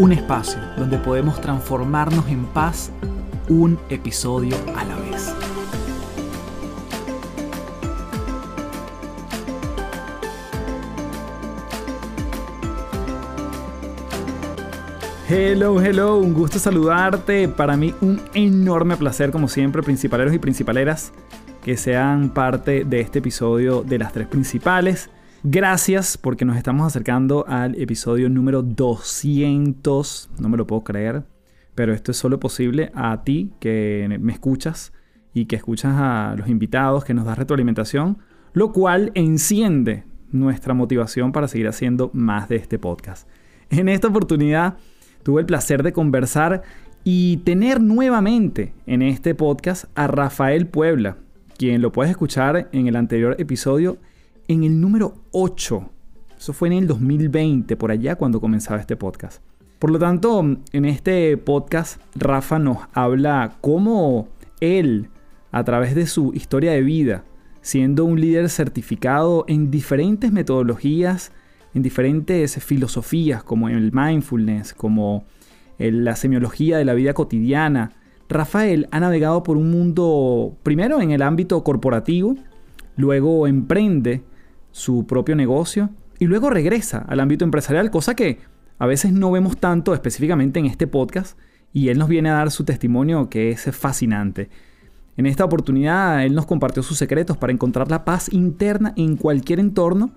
Un espacio donde podemos transformarnos en paz un episodio a la vez. Hello, hello, un gusto saludarte. Para mí un enorme placer, como siempre, principaleros y principaleras, que sean parte de este episodio de las tres principales. Gracias porque nos estamos acercando al episodio número 200. No me lo puedo creer, pero esto es solo posible a ti que me escuchas y que escuchas a los invitados, que nos das retroalimentación, lo cual enciende nuestra motivación para seguir haciendo más de este podcast. En esta oportunidad tuve el placer de conversar y tener nuevamente en este podcast a Rafael Puebla, quien lo puedes escuchar en el anterior episodio en el número 8. Eso fue en el 2020, por allá cuando comenzaba este podcast. Por lo tanto, en este podcast, Rafa nos habla cómo él, a través de su historia de vida, siendo un líder certificado en diferentes metodologías, en diferentes filosofías, como el mindfulness, como la semiología de la vida cotidiana, Rafael ha navegado por un mundo, primero en el ámbito corporativo, luego emprende su propio negocio y luego regresa al ámbito empresarial, cosa que a veces no vemos tanto específicamente en este podcast y él nos viene a dar su testimonio que es fascinante. En esta oportunidad él nos compartió sus secretos para encontrar la paz interna en cualquier entorno,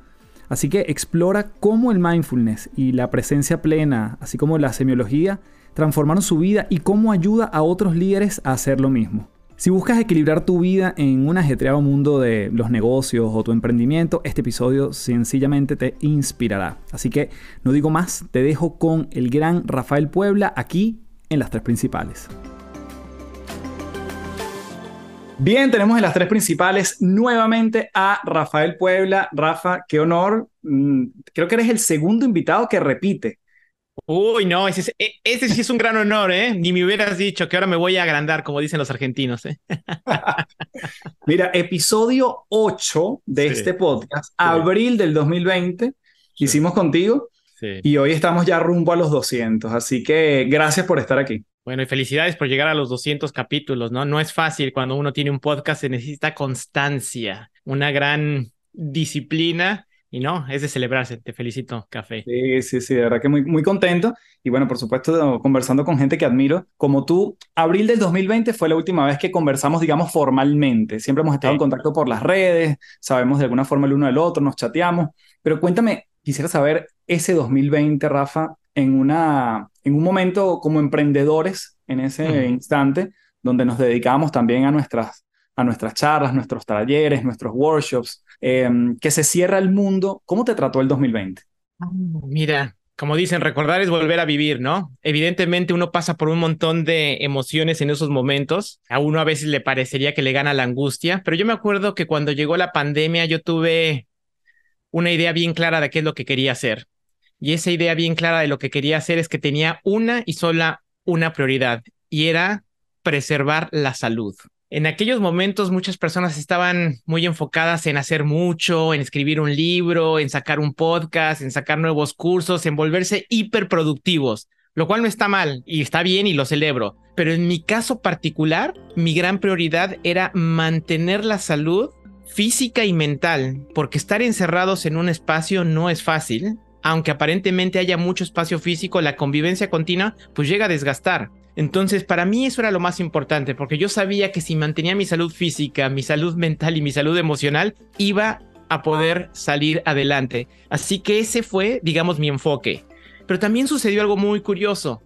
así que explora cómo el mindfulness y la presencia plena, así como la semiología, transformaron su vida y cómo ayuda a otros líderes a hacer lo mismo. Si buscas equilibrar tu vida en un ajetreado mundo de los negocios o tu emprendimiento, este episodio sencillamente te inspirará. Así que no digo más, te dejo con el gran Rafael Puebla aquí en las tres principales. Bien, tenemos en las tres principales nuevamente a Rafael Puebla. Rafa, qué honor. Mm, creo que eres el segundo invitado que repite Uy, no, ese, e, ese, sí es un gran honor, ¿eh? Ni me hubieras dicho que ahora me voy a agrandar, como dicen los argentinos, ¿eh? Mira, episodio 8 de este podcast, abril del 2020, hicimos contigo y hoy estamos ya rumbo a los 200, así que gracias por estar aquí. Bueno, y felicidades por llegar a los 200 capítulos, ¿no? No es fácil cuando uno tiene un podcast, se necesita constancia, una gran disciplina y no, es de celebrarse. Te felicito, Café. Sí, sí, sí, de verdad que muy, muy contento. Y bueno, por supuesto, conversando con gente que admiro. Como tú, abril del 2020 fue la última vez que conversamos, digamos, formalmente. Siempre hemos estado en contacto por las redes, sabemos de alguna forma el uno del otro, nos chateamos. Pero cuéntame, quisiera saber ese 2020, Rafa, en, una, en un momento como emprendedores, en ese instante, donde nos dedicábamos también a nuestras, a nuestras charlas, nuestros talleres, nuestros workshops Em, que se cierra el mundo. ¿Cómo te trató el 2020? Mira, como dicen, recordar es volver a vivir, ¿no? Evidentemente uno pasa por un montón de emociones en esos momentos. A uno a veces le parecería que le gana la angustia, pero yo me acuerdo que cuando llegó la pandemia yo tuve una idea bien clara de qué es lo que quería hacer. Y esa idea bien clara de lo que quería hacer es que tenía una y sola una prioridad, y era preservar la salud. En aquellos momentos muchas personas estaban muy enfocadas en hacer mucho, en escribir un libro, en sacar un podcast, en sacar nuevos cursos, en volverse hiperproductivos, lo cual no está mal y está bien y lo celebro. Pero en mi caso particular, mi gran prioridad era mantener la salud física y mental, porque estar encerrados en un espacio no es fácil. Aunque aparentemente haya mucho espacio físico, la convivencia continua pues llega a desgastar. Entonces, para mí eso era lo más importante, porque yo sabía que si mantenía mi salud física, mi salud mental y mi salud emocional, iba a poder salir adelante. Así que ese fue, digamos, mi enfoque. Pero también sucedió algo muy curioso,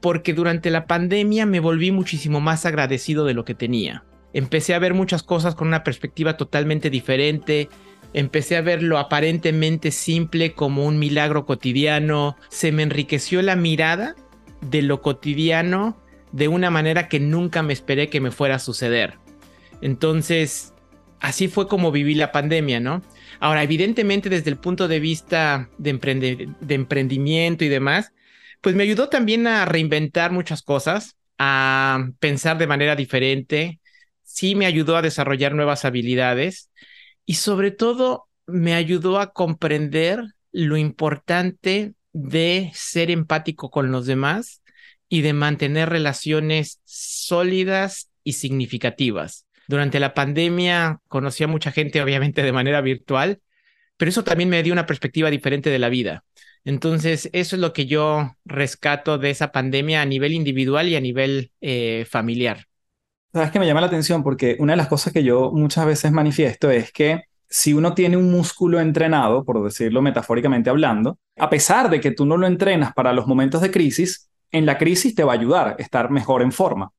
porque durante la pandemia me volví muchísimo más agradecido de lo que tenía. Empecé a ver muchas cosas con una perspectiva totalmente diferente, empecé a ver lo aparentemente simple como un milagro cotidiano, se me enriqueció la mirada de lo cotidiano de una manera que nunca me esperé que me fuera a suceder. Entonces, así fue como viví la pandemia, ¿no? Ahora, evidentemente desde el punto de vista de, de emprendimiento y demás, pues me ayudó también a reinventar muchas cosas, a pensar de manera diferente, sí me ayudó a desarrollar nuevas habilidades y sobre todo me ayudó a comprender lo importante de ser empático con los demás y de mantener relaciones sólidas y significativas. Durante la pandemia conocí a mucha gente, obviamente de manera virtual, pero eso también me dio una perspectiva diferente de la vida. Entonces, eso es lo que yo rescato de esa pandemia a nivel individual y a nivel eh, familiar. Sabes que me llama la atención porque una de las cosas que yo muchas veces manifiesto es que si uno tiene un músculo entrenado, por decirlo metafóricamente hablando, a pesar de que tú no lo entrenas para los momentos de crisis, en la crisis te va a ayudar a estar mejor en forma.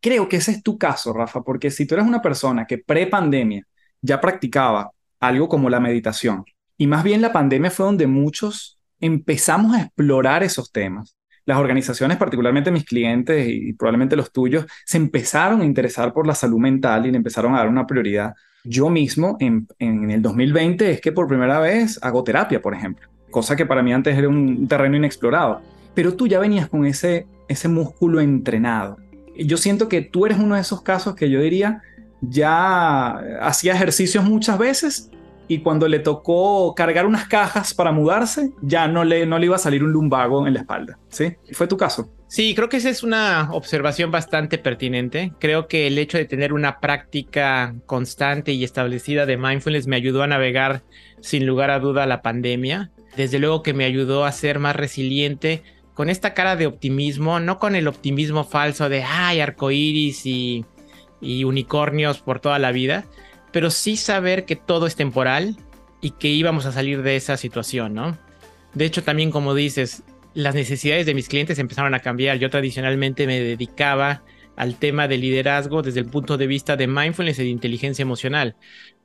Creo que ese es tu caso, Rafa, porque si tú eres una persona que pre-pandemia ya practicaba algo como la meditación, y más bien la pandemia fue donde muchos empezamos a explorar esos temas. Las organizaciones, particularmente mis clientes y probablemente los tuyos, se empezaron a interesar por la salud mental y le empezaron a dar una prioridad. Yo mismo en, en el 2020 es que por primera vez hago terapia, por ejemplo, cosa que para mí antes era un terreno inexplorado. Pero tú ya venías con ese, ese músculo entrenado yo siento que tú eres uno de esos casos que yo diría ya hacía ejercicios muchas veces y cuando le tocó cargar unas cajas para mudarse, ya no le, no le iba a salir un lumbago en la espalda. ¿Sí? ¿Fue tu caso? Sí, creo que esa es una observación bastante pertinente. Creo que el hecho de tener una práctica constante y establecida de mindfulness me ayudó a navegar sin lugar a duda la pandemia. Desde luego que me ayudó a ser más resiliente con esta cara de optimismo, no con el optimismo falso de ay, arcoíris y, y unicornios por toda la vida, pero sí saber que todo es temporal y que íbamos a salir de esa situación, ¿no? De hecho, también como dices, las necesidades de mis clientes empezaron a cambiar. Yo tradicionalmente me dedicaba al tema de liderazgo desde el punto de vista de mindfulness y de inteligencia emocional.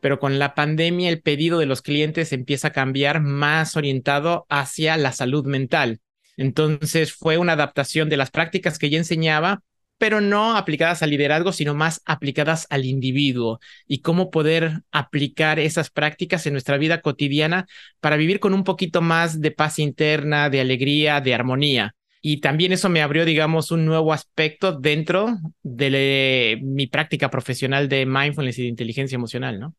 Pero con la pandemia el pedido de los clientes empieza a cambiar más orientado hacia la salud mental. Entonces fue una adaptación de las prácticas que ya enseñaba, pero no aplicadas al liderazgo, sino más aplicadas al individuo y cómo poder aplicar esas prácticas en nuestra vida cotidiana para vivir con un poquito más de paz interna, de alegría, de armonía. Y también eso me abrió, digamos, un nuevo aspecto dentro de mi práctica profesional de mindfulness y de inteligencia emocional, ¿no?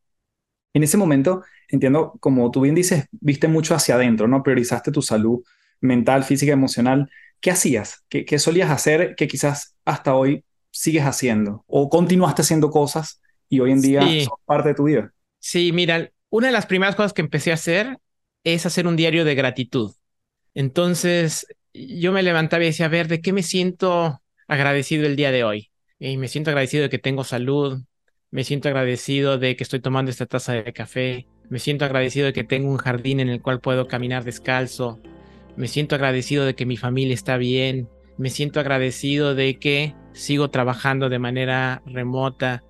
En ese momento, entiendo, como tú bien dices, viste mucho hacia adentro, ¿no? Priorizaste tu salud mental, física, emocional, ¿qué hacías? ¿Qué, solías hacer que quizás hasta hoy sigues haciendo? ¿O continuaste haciendo cosas y hoy en día son parte de tu vida? Sí, mira, una de las primeras cosas que empecé a hacer es hacer un diario de gratitud. Entonces, yo me levantaba y decía, a ver, ¿de qué me siento agradecido el día de hoy? Y me siento agradecido de que tengo salud, me siento agradecido de que estoy tomando esta taza de café, me siento agradecido de que tengo un jardín en el cual puedo caminar descalzo, me siento agradecido de que mi familia está bien. Me siento agradecido de que sigo trabajando de manera remota.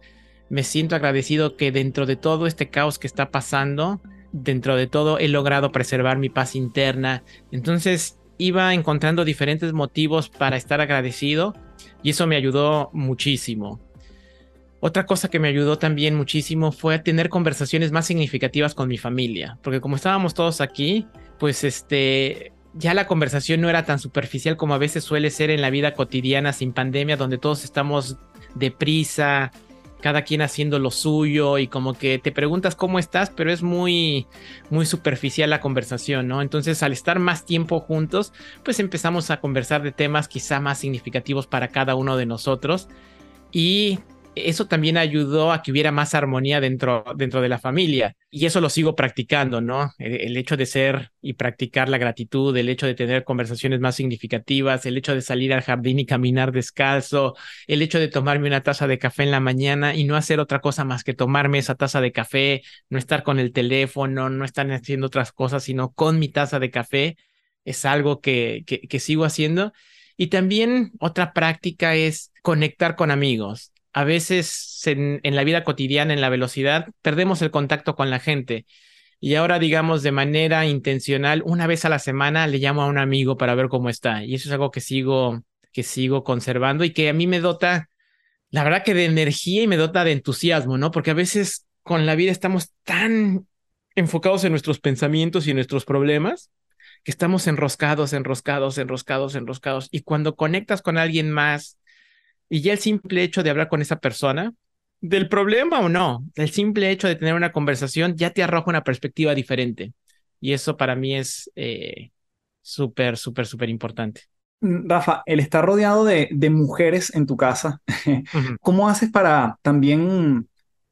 Me siento agradecido que dentro de todo este caos que está pasando, dentro de todo he logrado preservar mi paz interna. Entonces iba encontrando diferentes motivos para estar agradecido y eso me ayudó muchísimo. Otra cosa que me ayudó también muchísimo fue tener conversaciones más significativas con mi familia, porque como estábamos todos aquí, pues este ya la conversación no era tan superficial como a veces suele ser en la vida cotidiana sin pandemia, donde todos estamos deprisa, cada quien haciendo lo suyo y como que te preguntas cómo estás, pero es muy, muy superficial la conversación, ¿no? Entonces al estar más tiempo juntos, pues empezamos a conversar de temas quizá más significativos para cada uno de nosotros y eso también ayudó a que hubiera más armonía dentro, dentro de la familia. Y eso lo sigo practicando, ¿no? El, hecho de ser y practicar la gratitud, el hecho de tener conversaciones más significativas, el hecho de salir al jardín y caminar descalzo, el hecho de tomarme una taza de café en la mañana y no hacer otra cosa más que tomarme esa taza de café, no estar con el teléfono, no estar haciendo otras cosas, sino con mi taza de café, es algo que, que, que sigo haciendo. Y también otra práctica es conectar con amigos a veces en, la vida cotidiana, en la velocidad, perdemos el contacto con la gente. Y ahora, digamos, de manera intencional, una vez a la semana le llamo a un amigo para ver cómo está. Y eso es algo que sigo que sigo conservando y que a mí me dota, la verdad que de energía y me dota de entusiasmo, ¿no? Porque a veces con la vida estamos tan enfocados en nuestros pensamientos y en nuestros problemas que estamos enroscados, enroscados, enroscados, enroscados. Y cuando conectas con alguien más y ya el simple hecho de hablar con esa persona, del problema o no, el simple hecho de tener una conversación ya te arroja una perspectiva diferente. Y eso para mí es eh, súper, súper, súper importante. Mm, Rafa, el estar rodeado de, mujeres en tu casa, ¿cómo haces para también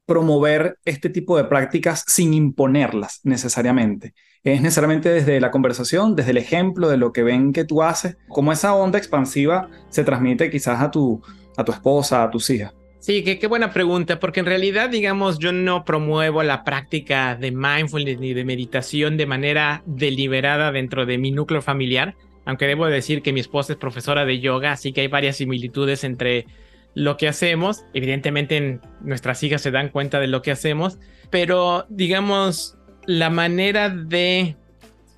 promover este tipo de prácticas sin imponerlas necesariamente? ¿Es necesariamente desde la conversación, desde el ejemplo de lo que ven que tú haces? ¿Cómo esa onda expansiva se transmite quizás a tu, a tu esposa, a tus hijas? Sí, qué, qué buena pregunta, porque en realidad, digamos, yo no promuevo la práctica de mindfulness ni de meditación de manera deliberada dentro de mi núcleo familiar, aunque debo decir que mi esposa es profesora de yoga, así que hay varias similitudes entre lo que hacemos. Evidentemente nuestras hijas se dan cuenta de lo que hacemos, pero digamos, la manera de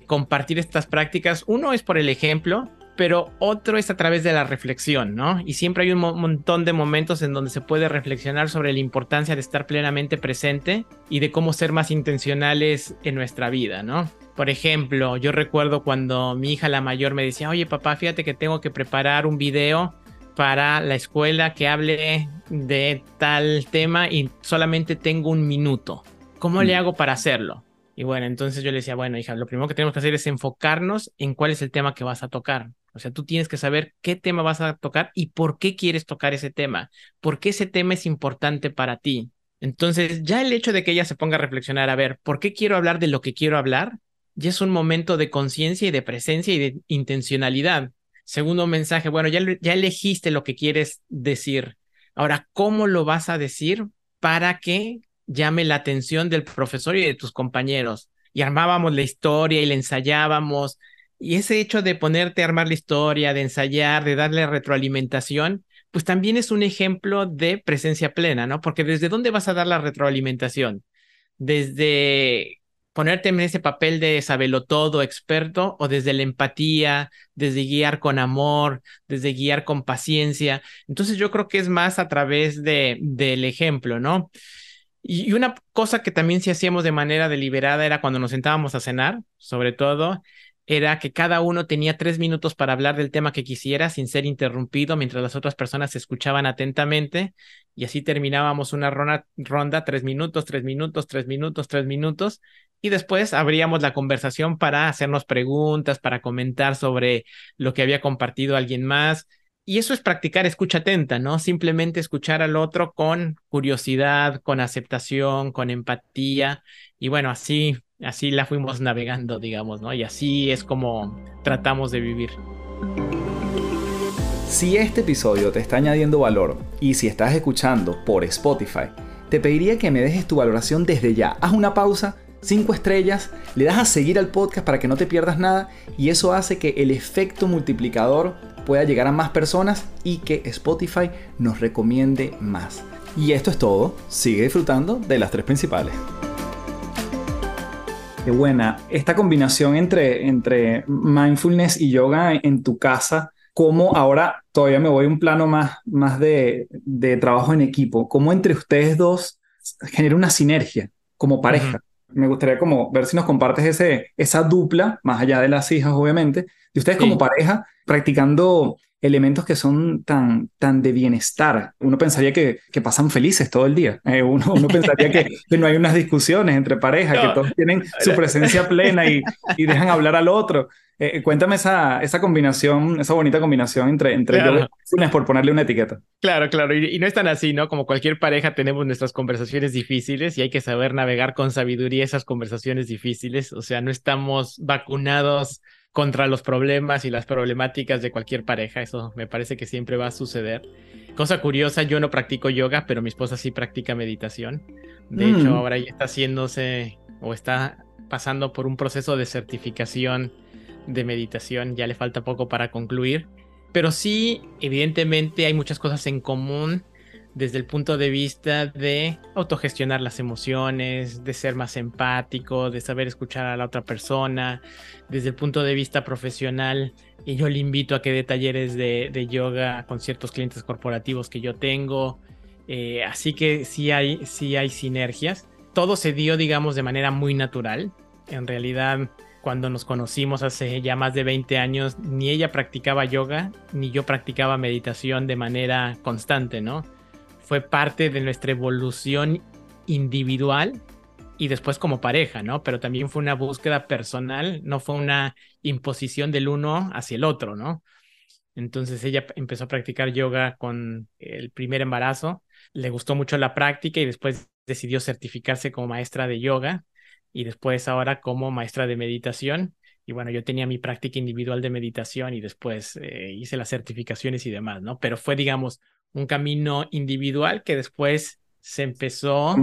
compartir estas prácticas, uno es por el ejemplo, pero otro es a través de la reflexión, ¿no? Y siempre hay un montón de momentos en donde se puede reflexionar sobre la importancia de estar plenamente presente y de cómo ser más intencionales en nuestra vida, ¿no? Por ejemplo, yo recuerdo cuando mi hija la mayor me decía, oye papá, fíjate que tengo que preparar un video para la escuela que hable de tal tema y solamente tengo un minuto. ¿Cómo le mm. hago para hacerlo? Y bueno, entonces yo le decía, bueno, hija, lo primero que tenemos que hacer es enfocarnos en cuál es el tema que vas a tocar. O sea, tú tienes que saber qué tema vas a tocar y por qué quieres tocar ese tema, por qué ese tema es importante para ti. Entonces, ya el hecho de que ella se ponga a reflexionar, a ver, ¿por qué quiero hablar de lo que quiero hablar? Ya es un momento de conciencia y de presencia y de intencionalidad. Segundo mensaje, bueno, ya, ya elegiste lo que quieres decir. Ahora, ¿cómo lo vas a decir para que llame la atención del profesor y de tus compañeros? Y armábamos la historia y la ensayábamos y ese hecho de ponerte a armar la historia, de ensayar, de darle retroalimentación, pues también es un ejemplo de presencia plena, ¿no? Porque desde dónde vas a dar la retroalimentación? Desde ponerte en ese papel de sabelo todo experto o desde la empatía, desde guiar con amor, desde guiar con paciencia. Entonces yo creo que es más a través de, del ejemplo, ¿no? Y una cosa que también sí hacíamos de manera deliberada era cuando nos sentábamos a cenar, sobre todo, era que cada uno tenía tres minutos para hablar del tema que quisiera sin ser interrumpido mientras las otras personas se escuchaban atentamente y así terminábamos una ronda, ronda tres minutos, tres minutos, tres minutos, tres minutos y después abríamos la conversación para hacernos preguntas, para comentar sobre lo que había compartido alguien más. Y eso es practicar escucha atenta, ¿no? Simplemente escuchar al otro con curiosidad, con aceptación, con empatía. Y bueno, así así la fuimos navegando, digamos, ¿no? Y así es como tratamos de vivir. Si este episodio te está añadiendo valor y si estás escuchando por Spotify, te pediría que me dejes tu valoración desde ya. Haz una pausa, cinco estrellas, le das a seguir al podcast para que no te pierdas nada y eso hace que el efecto multiplicador pueda llegar a más personas y que Spotify nos recomiende más. Y esto es todo, sigue disfrutando de las tres principales. Qué buena. Esta combinación entre, entre mindfulness y yoga en tu casa, ¿cómo ahora todavía me voy a un plano más, más de, de trabajo en equipo? ¿Cómo entre ustedes dos genera una sinergia como pareja? Me gustaría como ver si nos compartes ese, esa dupla, más allá de las hijas, obviamente, de ustedes como pareja practicando elementos que son tan, tan de bienestar. Uno pensaría que, que pasan felices todo el día. Eh, uno, uno pensaría que, que, no hay unas discusiones entre parejas, que todos tienen su presencia plena y, y dejan hablar al otro. Eh, cuéntame esa, esa combinación, esa bonita combinación entre, entre claro. por ponerle una etiqueta. Claro, claro, y, y, no es tan así, ¿no? Como cualquier pareja tenemos nuestras conversaciones difíciles y hay que saber navegar con sabiduría esas conversaciones difíciles. O sea, no estamos vacunados contra los problemas y las problemáticas de cualquier pareja. Eso me parece que siempre va a suceder. Cosa curiosa, yo no practico yoga, pero mi esposa sí practica meditación. De hecho, mm. ahora ya está haciéndose o está pasando por un proceso de certificación de meditación. Ya le falta poco para concluir. Pero sí, evidentemente hay muchas cosas en común desde el punto de vista de autogestionar las emociones, de ser más empático, de saber escuchar a la otra persona, desde el punto de vista profesional. Y yo le invito a que dé talleres de, yoga con ciertos clientes corporativos que yo tengo. Eh, así que sí hay, sí hay sinergias. Todo se dio, digamos, de manera muy natural. En realidad, cuando nos conocimos hace ya más de 20 años, ni ella practicaba yoga, ni yo practicaba meditación de manera constante, ¿no? Fue parte de nuestra evolución individual y después como pareja, ¿no? Pero también fue una búsqueda personal, no fue una imposición del uno hacia el otro, ¿no? Entonces ella empezó a practicar yoga con el primer embarazo, le gustó mucho la práctica y después decidió certificarse como maestra de yoga y después ahora como maestra de meditación. Y bueno, yo tenía mi práctica individual de meditación y después eh, hice las certificaciones y demás, ¿no? Pero fue, digamos, un camino individual que después se empezó a,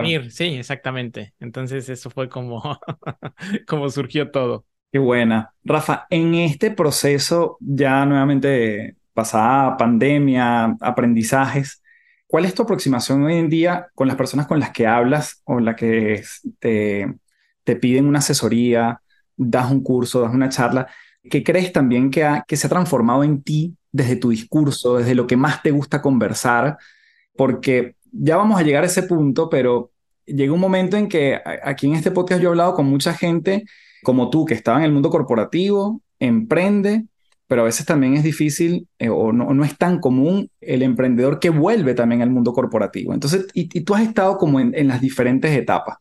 unir. Sí, exactamente. Entonces eso fue como, como surgió todo. Qué buena. Rafa, en este proceso ya nuevamente pasada pandemia, aprendizajes, ¿cuál es tu aproximación hoy en día con las personas con las que hablas o las que te, te piden una asesoría, das un curso, das una charla? ¿Qué crees también que, ha, que se ha transformado en ti desde tu discurso, desde lo que más te gusta conversar? Porque ya vamos a llegar a ese punto, pero llega un momento en que aquí en este podcast yo he hablado con mucha gente como tú, que estaba en el mundo corporativo, emprende, pero a veces también es difícil eh, o no, no, es tan común el emprendedor que vuelve también al mundo corporativo. Entonces, y, tú has estado como en, en las diferentes etapas.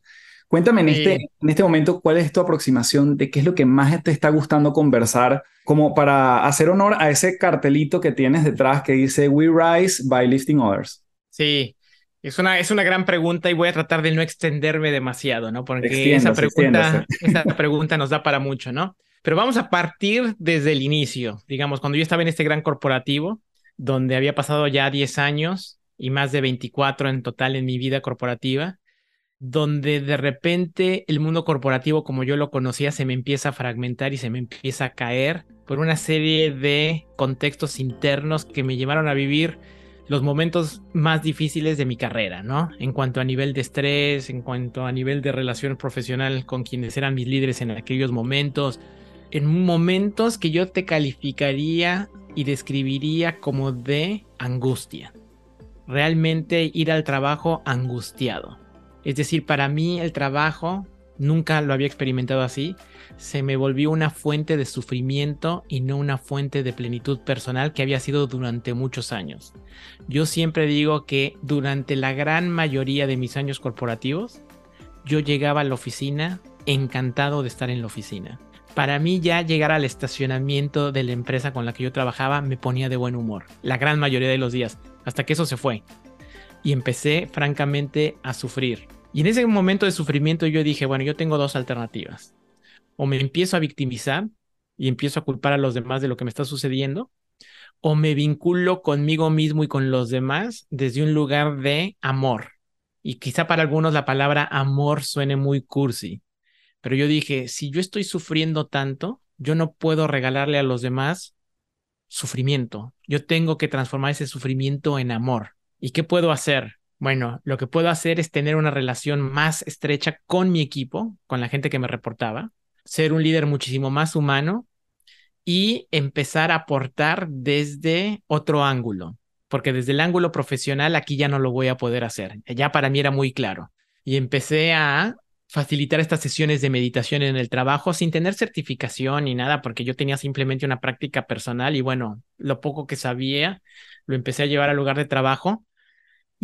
Cuéntame en, este, en este momento cuál es tu aproximación de qué es lo que más te está gustando conversar, como para hacer honor a ese cartelito que tienes detrás que dice We Rise by Lifting Others. Sí, es una, es una gran pregunta y voy a tratar de no extenderme demasiado, ¿no? Porque esa, pregunta, esa pregunta nos da para mucho, ¿no? Pero vamos a partir desde el inicio, digamos, cuando yo estaba en este gran corporativo, donde había pasado ya 10 años y más de 24 en total en mi vida corporativa, donde de repente el mundo corporativo como yo lo conocía se me empieza a fragmentar y se me empieza a caer por una serie de contextos internos que me llevaron a vivir los momentos más difíciles de mi carrera, ¿no? En cuanto a nivel de estrés, en cuanto a nivel de relación profesional con quienes eran mis líderes en aquellos momentos, en momentos que yo te calificaría y describiría como de angustia. Realmente ir al trabajo angustiado es decir, para mí el trabajo, nunca lo había experimentado así, se me volvió una fuente de sufrimiento y no una fuente de plenitud personal que había sido durante muchos años. Yo siempre digo que durante la gran mayoría de mis años corporativos, yo llegaba a la oficina encantado de estar en la oficina. Para mí ya llegar al estacionamiento de la empresa con la que yo trabajaba me ponía de buen humor, la gran mayoría de los días, hasta que eso se fue. Y empecé francamente a sufrir. Y en ese momento de sufrimiento yo dije, bueno, yo tengo dos alternativas. O me empiezo a victimizar y empiezo a culpar a los demás de lo que me está sucediendo, o me vinculo conmigo mismo y con los demás desde un lugar de amor. Y quizá para algunos la palabra amor suene muy cursi, pero yo dije, si yo estoy sufriendo tanto, yo no puedo regalarle a los demás sufrimiento. Yo tengo que transformar ese sufrimiento en amor. ¿Y qué puedo hacer? Bueno, lo que puedo hacer es tener una relación más estrecha con mi equipo, con la gente que me reportaba, ser un líder muchísimo más humano y empezar a aportar desde otro ángulo, porque desde el ángulo profesional aquí ya no lo voy a poder hacer. Ya para mí era muy claro. Y empecé a facilitar estas sesiones de meditación en el trabajo sin tener certificación ni nada, porque yo tenía simplemente una práctica personal y bueno, lo poco que sabía lo empecé a llevar al lugar de trabajo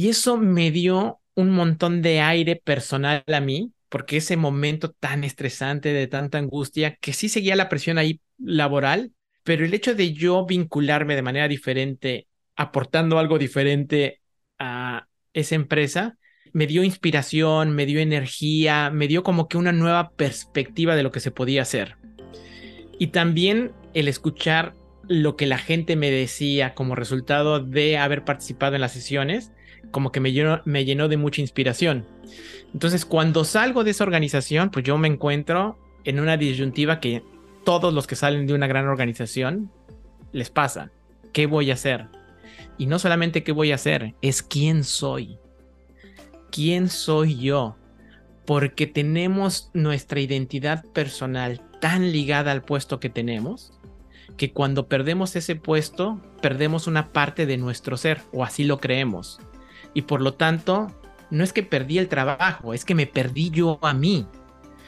y eso me dio un montón de aire personal a mí, porque ese momento tan estresante, de tanta angustia, que sí seguía la presión ahí laboral, pero el hecho de yo vincularme de manera diferente, aportando algo diferente a esa empresa, me dio inspiración, me dio energía, me dio como que una nueva perspectiva de lo que se podía hacer. Y también el escuchar lo que la gente me decía como resultado de haber participado en las sesiones, como que me llenó, de mucha inspiración. Entonces, cuando salgo de esa organización, pues yo me encuentro en una disyuntiva que todos los que salen de una gran organización les pasa. ¿Qué voy a hacer? Y no solamente qué voy a hacer, es quién soy. ¿Quién soy yo? Porque tenemos nuestra identidad personal tan ligada al puesto que tenemos que cuando perdemos ese puesto, perdemos una parte de nuestro ser, o así lo creemos. Y por lo tanto, no es que perdí el trabajo, es que me perdí yo a mí.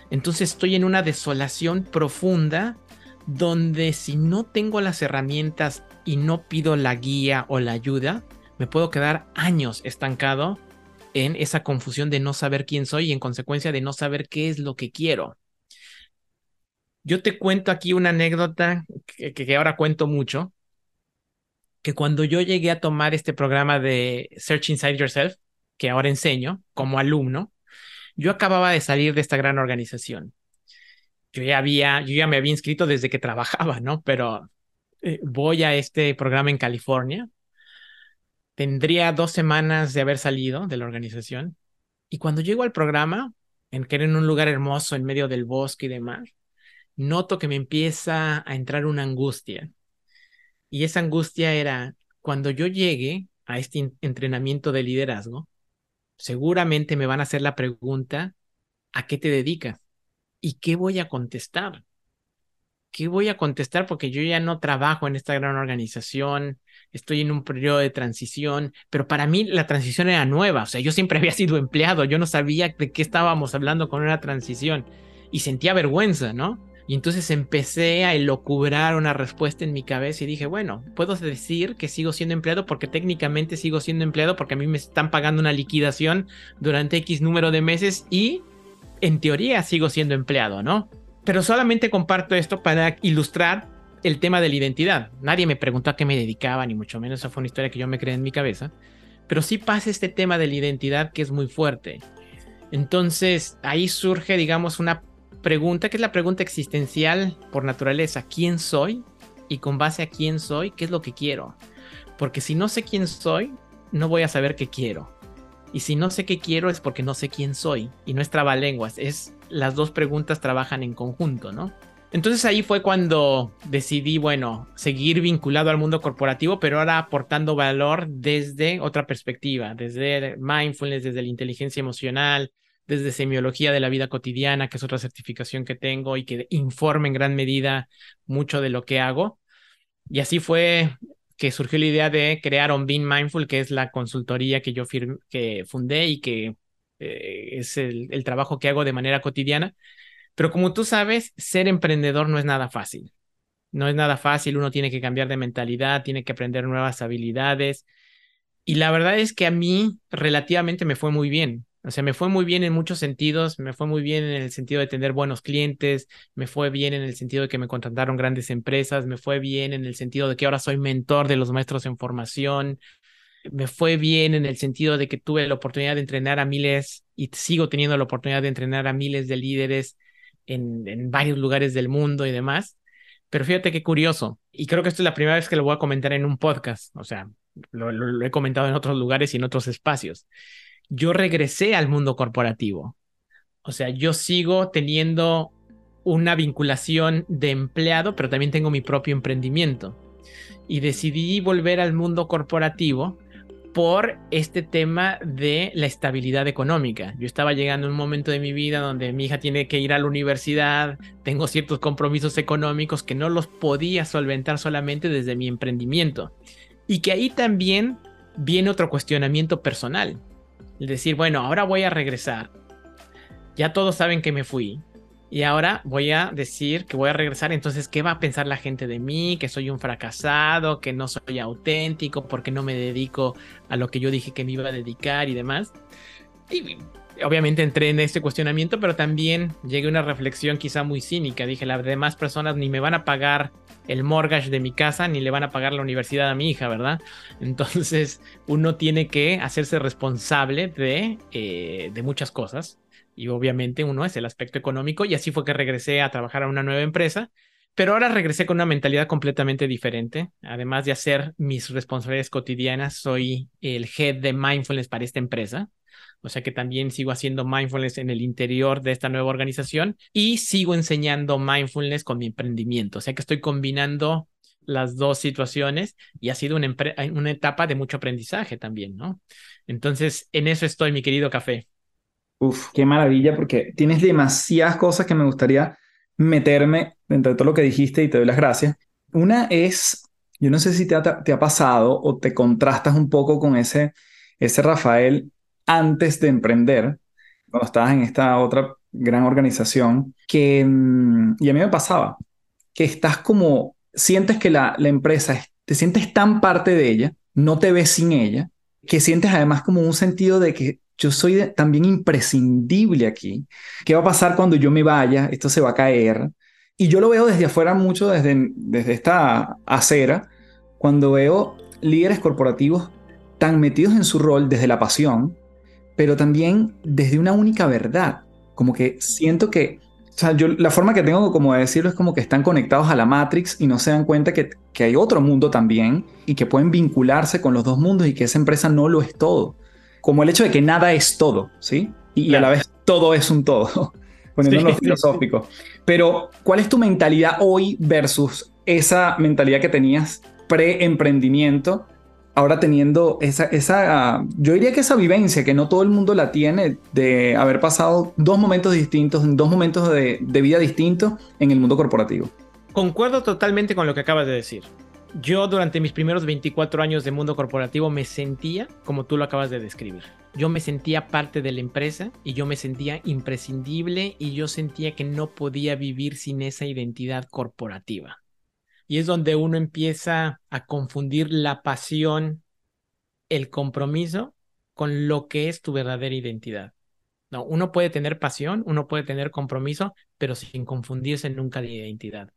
Entonces estoy en una desolación profunda donde si no tengo las herramientas y no pido la guía o la ayuda, me puedo quedar años estancado en esa confusión de no saber quién soy y en consecuencia de no saber qué es lo que quiero. Yo te cuento aquí una anécdota que, ahora cuento mucho, que cuando yo llegué a tomar este programa de Search Inside Yourself, que ahora enseño como alumno, yo acababa de salir de esta gran organización. Yo ya había, yo ya me había inscrito desde que trabajaba, ¿no? Pero eh, voy a este programa en California. Tendría dos semanas de haber salido de la organización. Y cuando llego al programa, en que era en un lugar hermoso, en medio del bosque y demás, noto que me empieza a entrar una angustia. Y esa angustia era, cuando yo llegue a este entrenamiento de liderazgo, seguramente me van a hacer la pregunta, ¿a qué te dedicas? ¿Y qué voy a contestar? ¿Qué voy a contestar? Porque yo ya no trabajo en esta gran organización, estoy en un periodo de transición, pero para mí la transición era nueva, o sea, yo siempre había sido empleado, yo no sabía de qué estábamos hablando con una transición y sentía vergüenza, ¿no? Y entonces empecé a elocubrar una respuesta en mi cabeza y dije, bueno, puedo decir que sigo siendo empleado porque técnicamente sigo siendo empleado porque a mí me están pagando una liquidación durante X número de meses y en teoría sigo siendo empleado, ¿no? Pero solamente comparto esto para ilustrar el tema de la identidad. Nadie me preguntó a qué me dedicaba, ni mucho menos esa fue una historia que yo me creé en mi cabeza. Pero sí pasa este tema de la identidad que es muy fuerte. Entonces ahí surge, digamos, una pregunta, que es la pregunta existencial por naturaleza, ¿quién soy? Y con base a quién soy, ¿qué es lo que quiero? Porque si no sé quién soy, no voy a saber qué quiero. Y si no sé qué quiero es porque no sé quién soy. Y no es trabalenguas, es las dos preguntas trabajan en conjunto, ¿no? Entonces ahí fue cuando decidí, bueno, seguir vinculado al mundo corporativo, pero ahora aportando valor desde otra perspectiva, desde mindfulness, desde la inteligencia emocional, desde semiología de la vida cotidiana, que es otra certificación que tengo y que informa en gran medida mucho de lo que hago. Y así fue que surgió la idea de crear On Being Mindful, que es la consultoría que yo que fundé y que eh, es el trabajo que hago de manera cotidiana. Pero como tú sabes, ser emprendedor no es nada fácil. No es nada fácil, uno tiene que cambiar de mentalidad, tiene que aprender nuevas habilidades. Y la verdad es que a mí relativamente me fue muy bien. O sea, me fue muy bien en muchos sentidos, me fue muy bien en el sentido de tener buenos clientes, me fue bien en el sentido de que me contrataron grandes empresas, me fue bien en el sentido de que ahora soy mentor de los maestros en formación, me fue bien en el sentido de que tuve la oportunidad de entrenar a miles y sigo teniendo la oportunidad de entrenar a miles de líderes en, varios lugares del mundo y demás. Pero fíjate qué curioso, y creo que esto es la primera vez que lo voy a comentar en un podcast, o sea, lo he comentado en otros lugares y en otros espacios yo regresé al mundo corporativo. O sea, yo sigo teniendo una vinculación de empleado, pero también tengo mi propio emprendimiento. Y decidí volver al mundo corporativo por este tema de la estabilidad económica. Yo estaba llegando a un momento de mi vida donde mi hija tiene que ir a la universidad, tengo ciertos compromisos económicos que no los podía solventar solamente desde mi emprendimiento. Y que ahí también viene otro cuestionamiento personal el decir, bueno, ahora voy a regresar. Ya todos saben que me fui. Y ahora voy a decir que voy a regresar. Entonces, ¿qué va a pensar la gente de mí? Que soy un fracasado, que no soy auténtico, porque no me dedico a lo que yo dije que me iba a dedicar y demás. Obviamente entré en este cuestionamiento, pero también llegué a una reflexión quizá muy cínica. Dije, las demás personas ni me van a pagar el mortgage de mi casa ni le van a pagar la universidad a mi hija, ¿verdad? Entonces uno tiene que hacerse responsable de, eh, de muchas cosas y obviamente uno es el aspecto económico y así fue que regresé a trabajar a una nueva empresa. Pero ahora regresé con una mentalidad completamente diferente. Además de hacer mis responsabilidades cotidianas, soy el head de mindfulness para esta empresa. O sea que también sigo haciendo mindfulness en el interior de esta nueva organización y sigo enseñando mindfulness con mi emprendimiento. O sea que estoy combinando las dos situaciones y ha sido una, una etapa de mucho aprendizaje también, ¿no? Entonces, en eso estoy, mi querido café. Uf, qué maravilla, porque tienes demasiadas cosas que me gustaría meterme dentro de todo lo que dijiste y te doy las gracias. Una es, yo no sé si te ha, te ha pasado o te contrastas un poco con ese, ese Rafael antes de emprender, cuando estabas en esta otra gran organización, que, mm, y a mí me pasaba, que estás como, sientes que la, la empresa, te sientes tan parte de ella, no te ves sin ella, que sientes además como un sentido de que yo soy también imprescindible aquí. ¿Qué va a pasar cuando yo me vaya? Esto se va a caer. Y yo lo veo desde afuera mucho, desde, desde esta acera, cuando veo líderes corporativos tan metidos en su rol desde la pasión, pero también desde una única verdad. Como que siento que, o sea, yo la forma que tengo como de decirlo es como que están conectados a la Matrix y no se dan cuenta que, que hay otro mundo también y que pueden vincularse con los dos mundos y que esa empresa no lo es todo como el hecho de que nada es todo, ¿sí? Y, a la vez todo es un todo, poniéndolo filosófico. Pero, ¿cuál es tu mentalidad hoy versus esa mentalidad que tenías pre-emprendimiento? Ahora teniendo esa, esa, yo diría que esa vivencia que no todo el mundo la tiene de haber pasado dos momentos distintos, dos momentos de, de vida distintos en el mundo corporativo. Concuerdo totalmente con lo que acabas de decir yo durante mis primeros 24 años de mundo corporativo me sentía como tú lo acabas de describir. Yo me sentía parte de la empresa y yo me sentía imprescindible y yo sentía que no podía vivir sin esa identidad corporativa. Y es donde uno empieza a confundir la pasión, el compromiso con lo que es tu verdadera identidad. No, uno puede tener pasión, uno puede tener compromiso, pero sin confundirse nunca de identidad.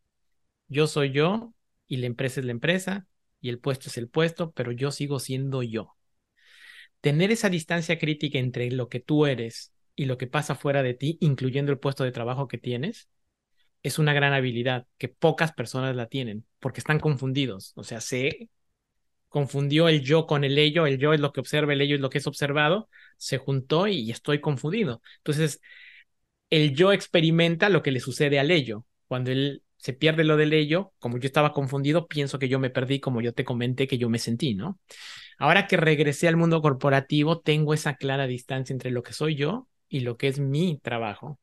Yo soy yo y la empresa es la empresa y el puesto es el puesto, pero yo sigo siendo yo. Tener esa distancia crítica entre lo que tú eres y lo que pasa fuera de ti, incluyendo el puesto de trabajo que tienes, es una gran habilidad que pocas personas la tienen porque están confundidos. O sea, se confundió el yo con el ello, el yo es lo que observa, el ello es lo que es observado, se juntó y estoy confundido. Entonces, el yo experimenta lo que le sucede al ello. Cuando él se pierde lo del ello, como yo estaba confundido, pienso que yo me perdí como yo te comenté que yo me sentí, ¿no? Ahora que regresé al mundo corporativo, tengo esa clara distancia entre lo que soy yo y lo que es mi trabajo.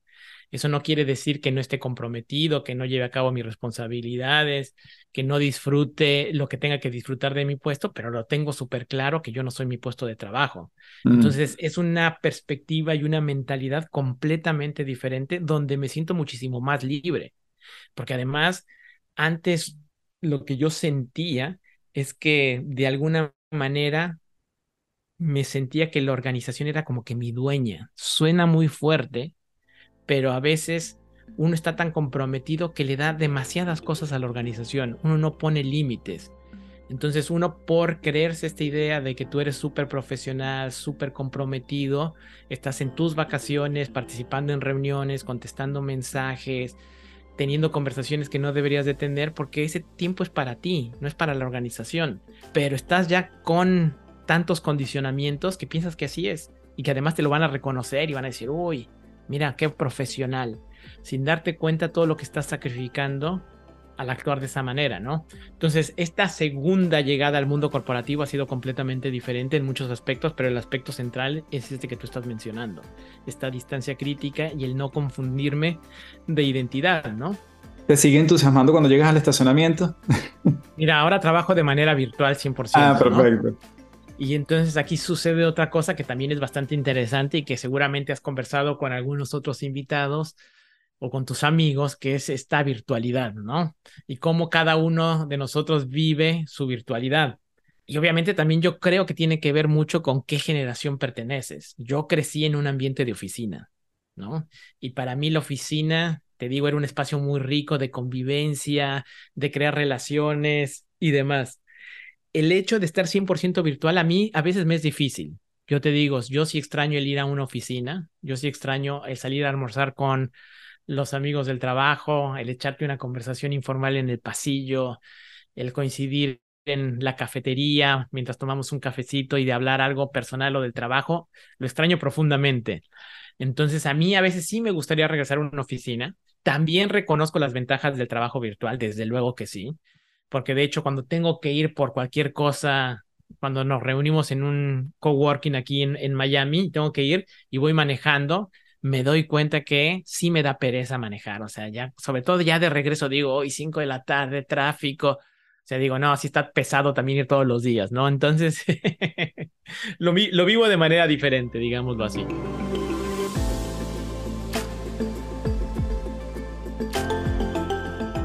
Eso no quiere decir que no esté comprometido, que no lleve a cabo mis responsabilidades, que no disfrute lo que tenga que disfrutar de mi puesto, pero lo tengo súper claro que yo no soy mi puesto de trabajo. Mm. Entonces es una perspectiva y una mentalidad completamente diferente donde me siento muchísimo más libre porque además antes lo que yo sentía es que de alguna manera me sentía que la organización era como que mi dueña. Suena muy fuerte, pero a veces uno está tan comprometido que le da demasiadas cosas a la organización, uno no pone límites. Entonces uno por creerse esta idea de que tú eres súper profesional, súper comprometido, estás en tus vacaciones, participando en reuniones, contestando mensajes, teniendo conversaciones que no deberías de tener porque ese tiempo es para ti, no es para la organización. Pero estás ya con tantos condicionamientos que piensas que así es y que además te lo van a reconocer y van a decir, uy, mira, qué profesional, sin darte cuenta todo lo que estás sacrificando al actuar de esa manera, ¿no? Entonces, esta segunda llegada al mundo corporativo ha sido completamente diferente en muchos aspectos, pero el aspecto central es este que tú estás mencionando, esta distancia crítica y el no confundirme de identidad, ¿no? ¿Te sigue entusiasmando cuando llegas al estacionamiento? Mira, ahora trabajo de manera virtual 100%. Ah, perfecto. Y entonces aquí sucede otra cosa que también es bastante interesante y que seguramente has conversado con algunos otros invitados o con tus amigos, que es esta virtualidad, ¿no? Y cómo cada uno de nosotros vive su virtualidad. Y obviamente también yo creo que tiene que ver mucho con qué generación perteneces. Yo crecí en un ambiente de oficina, ¿no? Y para mí la oficina, te digo, era un espacio muy rico de convivencia, de crear relaciones y demás. El hecho de estar 100% virtual a mí a veces me es difícil. Yo te digo, yo sí extraño el ir a una oficina, yo sí extraño el salir a almorzar con los amigos del trabajo, el echarte una conversación informal en el pasillo, el coincidir en la cafetería mientras tomamos un cafecito y de hablar algo personal o del trabajo, lo extraño profundamente. Entonces, a mí a veces sí me gustaría regresar a una oficina. También reconozco las ventajas del trabajo virtual, desde luego que sí, porque de hecho cuando tengo que ir por cualquier cosa, cuando nos reunimos en un coworking aquí en, en Miami, tengo que ir y voy manejando, me doy cuenta que sí me da pereza manejar, o sea, ya, sobre todo ya de regreso digo, hoy 5 de la tarde, tráfico, o sea, digo, no, sí está pesado también ir todos los días, ¿no? Entonces, lo, lo vivo de manera diferente, digámoslo así.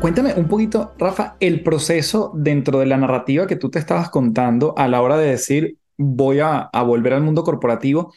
Cuéntame un poquito, Rafa, el proceso dentro de la narrativa que tú te estabas contando a la hora de decir voy a, volver al mundo corporativo.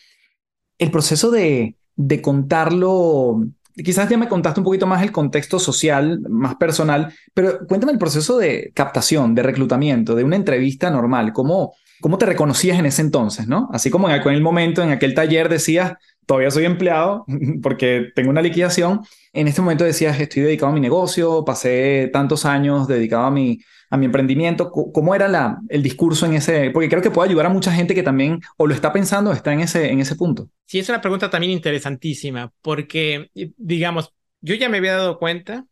El proceso de, de contarlo, quizás ya me contaste un poquito más el contexto social, más personal, pero cuéntame el proceso de captación, de reclutamiento, de una entrevista normal. ¿Cómo, cómo te reconocías en ese entonces, no? Así como en aquel momento, en aquel taller decías, todavía soy empleado porque tengo una liquidación. En este momento decías, estoy dedicado a mi negocio, pasé tantos años dedicado a mi, a mi emprendimiento. ¿Cómo era la, el discurso en ese? Porque creo que puede ayudar a mucha gente que también o lo está pensando o está en ese, en ese punto. Sí, es una pregunta también interesantísima porque, digamos, yo ya me había dado cuenta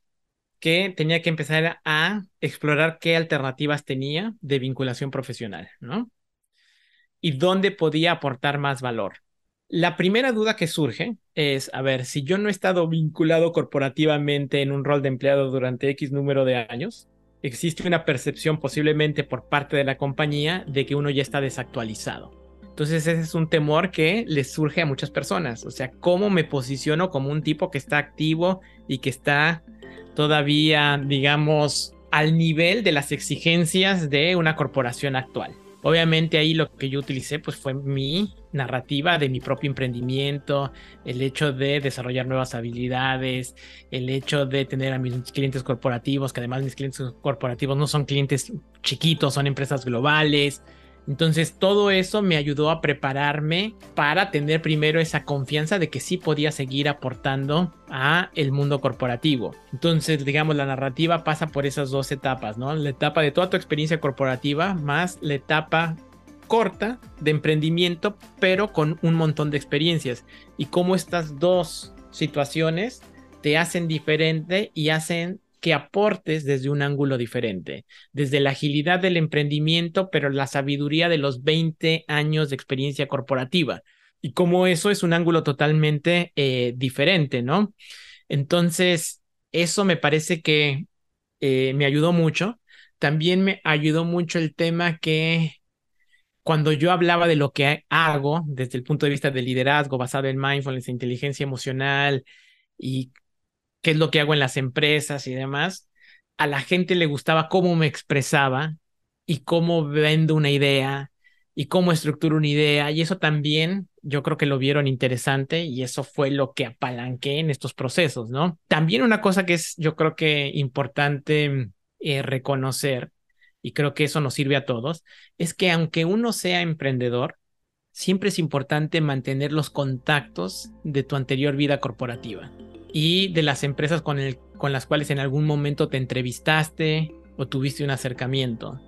que tenía que empezar a explorar qué alternativas tenía de vinculación profesional, ¿no? Y dónde podía aportar más valor. La primera duda que surge es, a ver, si yo no he estado vinculado corporativamente en un rol de empleado durante X número de años, existe una percepción posiblemente por parte de la compañía de que uno ya está desactualizado. Entonces ese es un temor que les surge a muchas personas. O sea, ¿cómo me posiciono como un tipo que está activo y que está todavía, digamos, al nivel de las exigencias de una corporación actual? Obviamente ahí lo que yo utilicé pues fue mi narrativa de mi propio emprendimiento, el hecho de desarrollar nuevas habilidades, el hecho de tener a mis clientes corporativos, que además mis clientes corporativos no son clientes chiquitos, son empresas globales, entonces todo eso me ayudó a prepararme para tener primero esa confianza de que sí podía seguir aportando a el mundo corporativo. Entonces, digamos, la narrativa pasa por esas dos etapas, ¿no? La etapa de toda tu experiencia corporativa más la etapa corta de emprendimiento, pero con un montón de experiencias. Y cómo estas dos situaciones te hacen diferente y hacen que aportes desde un ángulo diferente, desde la agilidad del emprendimiento, pero la sabiduría de los 20 años de experiencia corporativa. Y como eso es un ángulo totalmente eh, diferente, ¿no? Entonces, eso me parece que eh, me ayudó mucho. También me ayudó mucho el tema que cuando yo hablaba de lo que hago desde el punto de vista del liderazgo basado en mindfulness, inteligencia emocional y qué es lo que hago en las empresas y demás, a la gente le gustaba cómo me expresaba y cómo vendo una idea y cómo estructuro una idea. Y eso también yo creo que lo vieron interesante y eso fue lo que apalanqué en estos procesos, ¿no? También una cosa que es yo creo que importante eh, reconocer, y creo que eso nos sirve a todos, es que aunque uno sea emprendedor, siempre es importante mantener los contactos de tu anterior vida corporativa y de las empresas con, el, con las cuales en algún momento te entrevistaste o tuviste un acercamiento.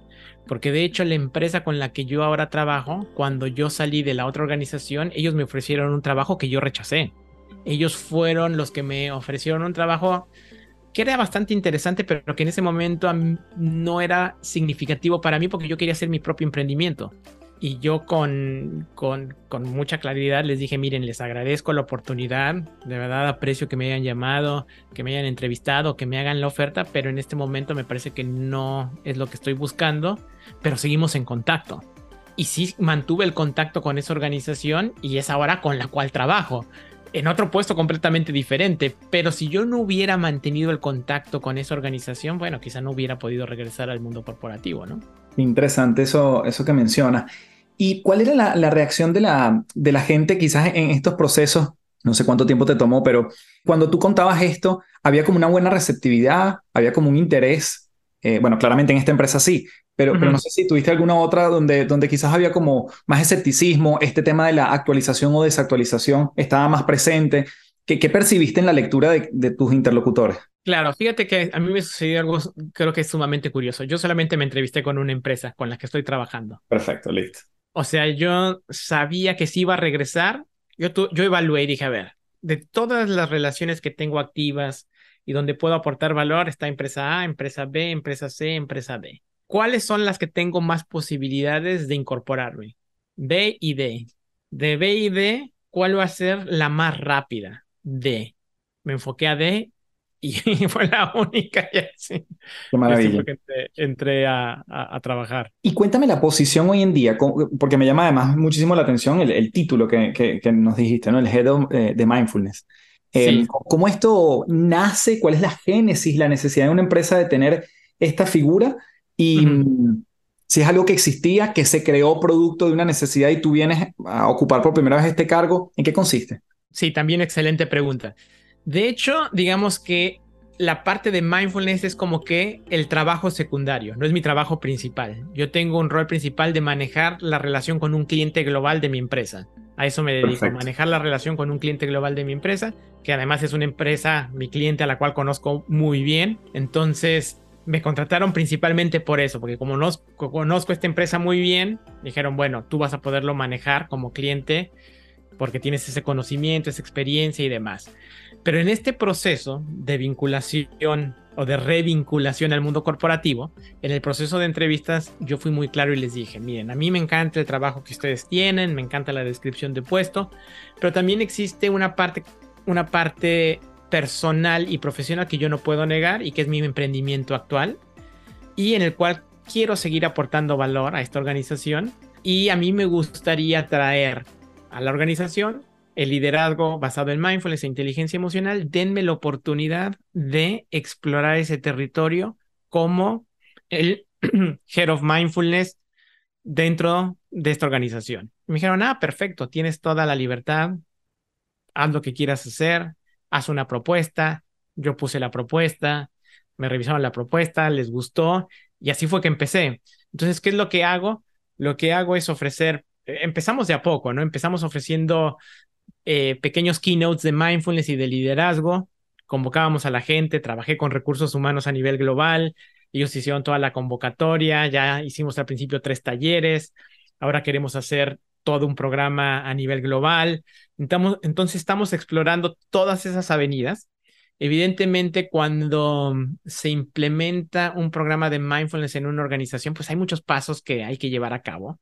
Porque de hecho la empresa con la que yo ahora trabajo, cuando yo salí de la otra organización, ellos me ofrecieron un trabajo que yo rechacé. Ellos fueron los que me ofrecieron un trabajo que era bastante interesante, pero que en ese momento no era significativo para mí porque yo quería hacer mi propio emprendimiento. Y yo con, con, con, mucha claridad les dije, miren, les agradezco la oportunidad, de verdad aprecio que me hayan llamado, que me hayan entrevistado, que me hagan la oferta, pero en este momento me parece que no es lo que estoy buscando, pero seguimos en contacto. Y sí mantuve el contacto con esa organización y es ahora con la cual trabajo en otro puesto completamente diferente, pero si yo no hubiera mantenido el contacto con esa organización, bueno, quizá no hubiera podido regresar al mundo corporativo, ¿no? Interesante eso, eso que menciona. ¿Y cuál era la, reacción de la, de la gente quizás en estos procesos? No sé cuánto tiempo te tomó, pero cuando tú contabas esto, había como una buena receptividad, había como un interés. Eh, bueno, claramente en esta empresa sí, pero, pero no sé si tuviste alguna otra donde, donde quizás había como más escepticismo, este tema de la actualización o desactualización estaba más presente. ¿Qué, qué percibiste en la lectura de, de tus interlocutores? Claro, fíjate que a mí me sucedió algo, creo que es sumamente curioso. Yo solamente me entrevisté con una empresa con la que estoy trabajando. Perfecto, listo. O sea, yo sabía que si iba a regresar. Yo, yo evalué y dije, a ver, de todas las relaciones que tengo activas y donde puedo aportar valor, está empresa A, empresa B, empresa C, empresa D. ¿cuáles son las que tengo más posibilidades de incorporarme? B y D. De B y D, ¿cuál va a ser la más rápida? D. Me enfoqué a D y fue la única y así. Qué maravilla. Que entré, a, trabajar. Y cuéntame la posición hoy en día, porque me llama además muchísimo la atención el, título que, que, nos dijiste, ¿no? El Head of, eh, de Mindfulness. Eh, ¿Cómo esto nace? ¿Cuál es la génesis, la necesidad de una empresa de tener esta figura? Y si es algo que existía, que se creó producto de una necesidad y tú vienes a ocupar por primera vez este cargo, ¿en qué consiste? Sí, también excelente pregunta. De hecho, digamos que la parte de mindfulness es como que el trabajo secundario, no es mi trabajo principal. Yo tengo un rol principal de manejar la relación con un cliente global de mi empresa. A eso me dedico, manejar la relación con un cliente global de mi empresa, que además es una empresa, mi cliente a la cual conozco muy bien. Entonces, me contrataron principalmente por eso, porque como conozco, conozco esta empresa muy bien, dijeron, bueno, tú vas a poderlo manejar como cliente porque tienes ese conocimiento, esa experiencia y demás. Pero en este proceso de vinculación o de revinculación al mundo corporativo, en el proceso de entrevistas yo fui muy claro y les dije, miren, a mí me encanta el trabajo que ustedes tienen, me encanta la descripción de puesto, pero también existe una parte, una parte personal y profesional que yo no puedo negar y que es mi emprendimiento actual y en el cual quiero seguir aportando valor a esta organización y a mí me gustaría traer a la organización el liderazgo basado en mindfulness e inteligencia emocional, denme la oportunidad de explorar ese territorio como el Head of Mindfulness dentro de esta organización. me dijeron, ah, perfecto, tienes toda la libertad, haz lo que quieras hacer, haz una propuesta, yo puse la propuesta, me revisaron la propuesta, les gustó y así fue que empecé. Entonces, ¿qué es lo que hago? Lo que hago es ofrecer, eh, empezamos de a poco, ¿no? Empezamos ofreciendo eh, pequeños keynotes de mindfulness y de liderazgo. Convocábamos a la gente, trabajé con recursos humanos a nivel global. Ellos hicieron toda la convocatoria, ya hicimos al principio tres talleres, ahora queremos hacer todo un programa a nivel global. Entonces estamos explorando todas esas avenidas. Evidentemente, cuando se implementa un programa de mindfulness en una organización, pues hay muchos pasos que hay que llevar a cabo.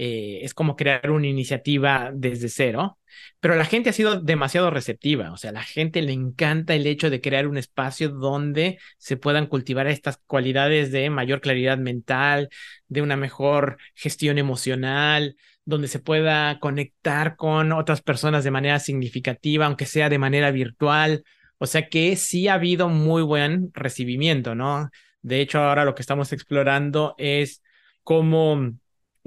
Eh, es como crear una iniciativa desde cero, pero la gente ha sido demasiado receptiva, o sea, la gente le encanta el hecho de crear un espacio donde se puedan cultivar estas cualidades de mayor claridad mental, de una mejor gestión emocional, donde se pueda conectar con otras personas de manera significativa, aunque sea de manera virtual. O sea que sí ha habido muy buen recibimiento, ¿no? De hecho, ahora lo que estamos explorando es cómo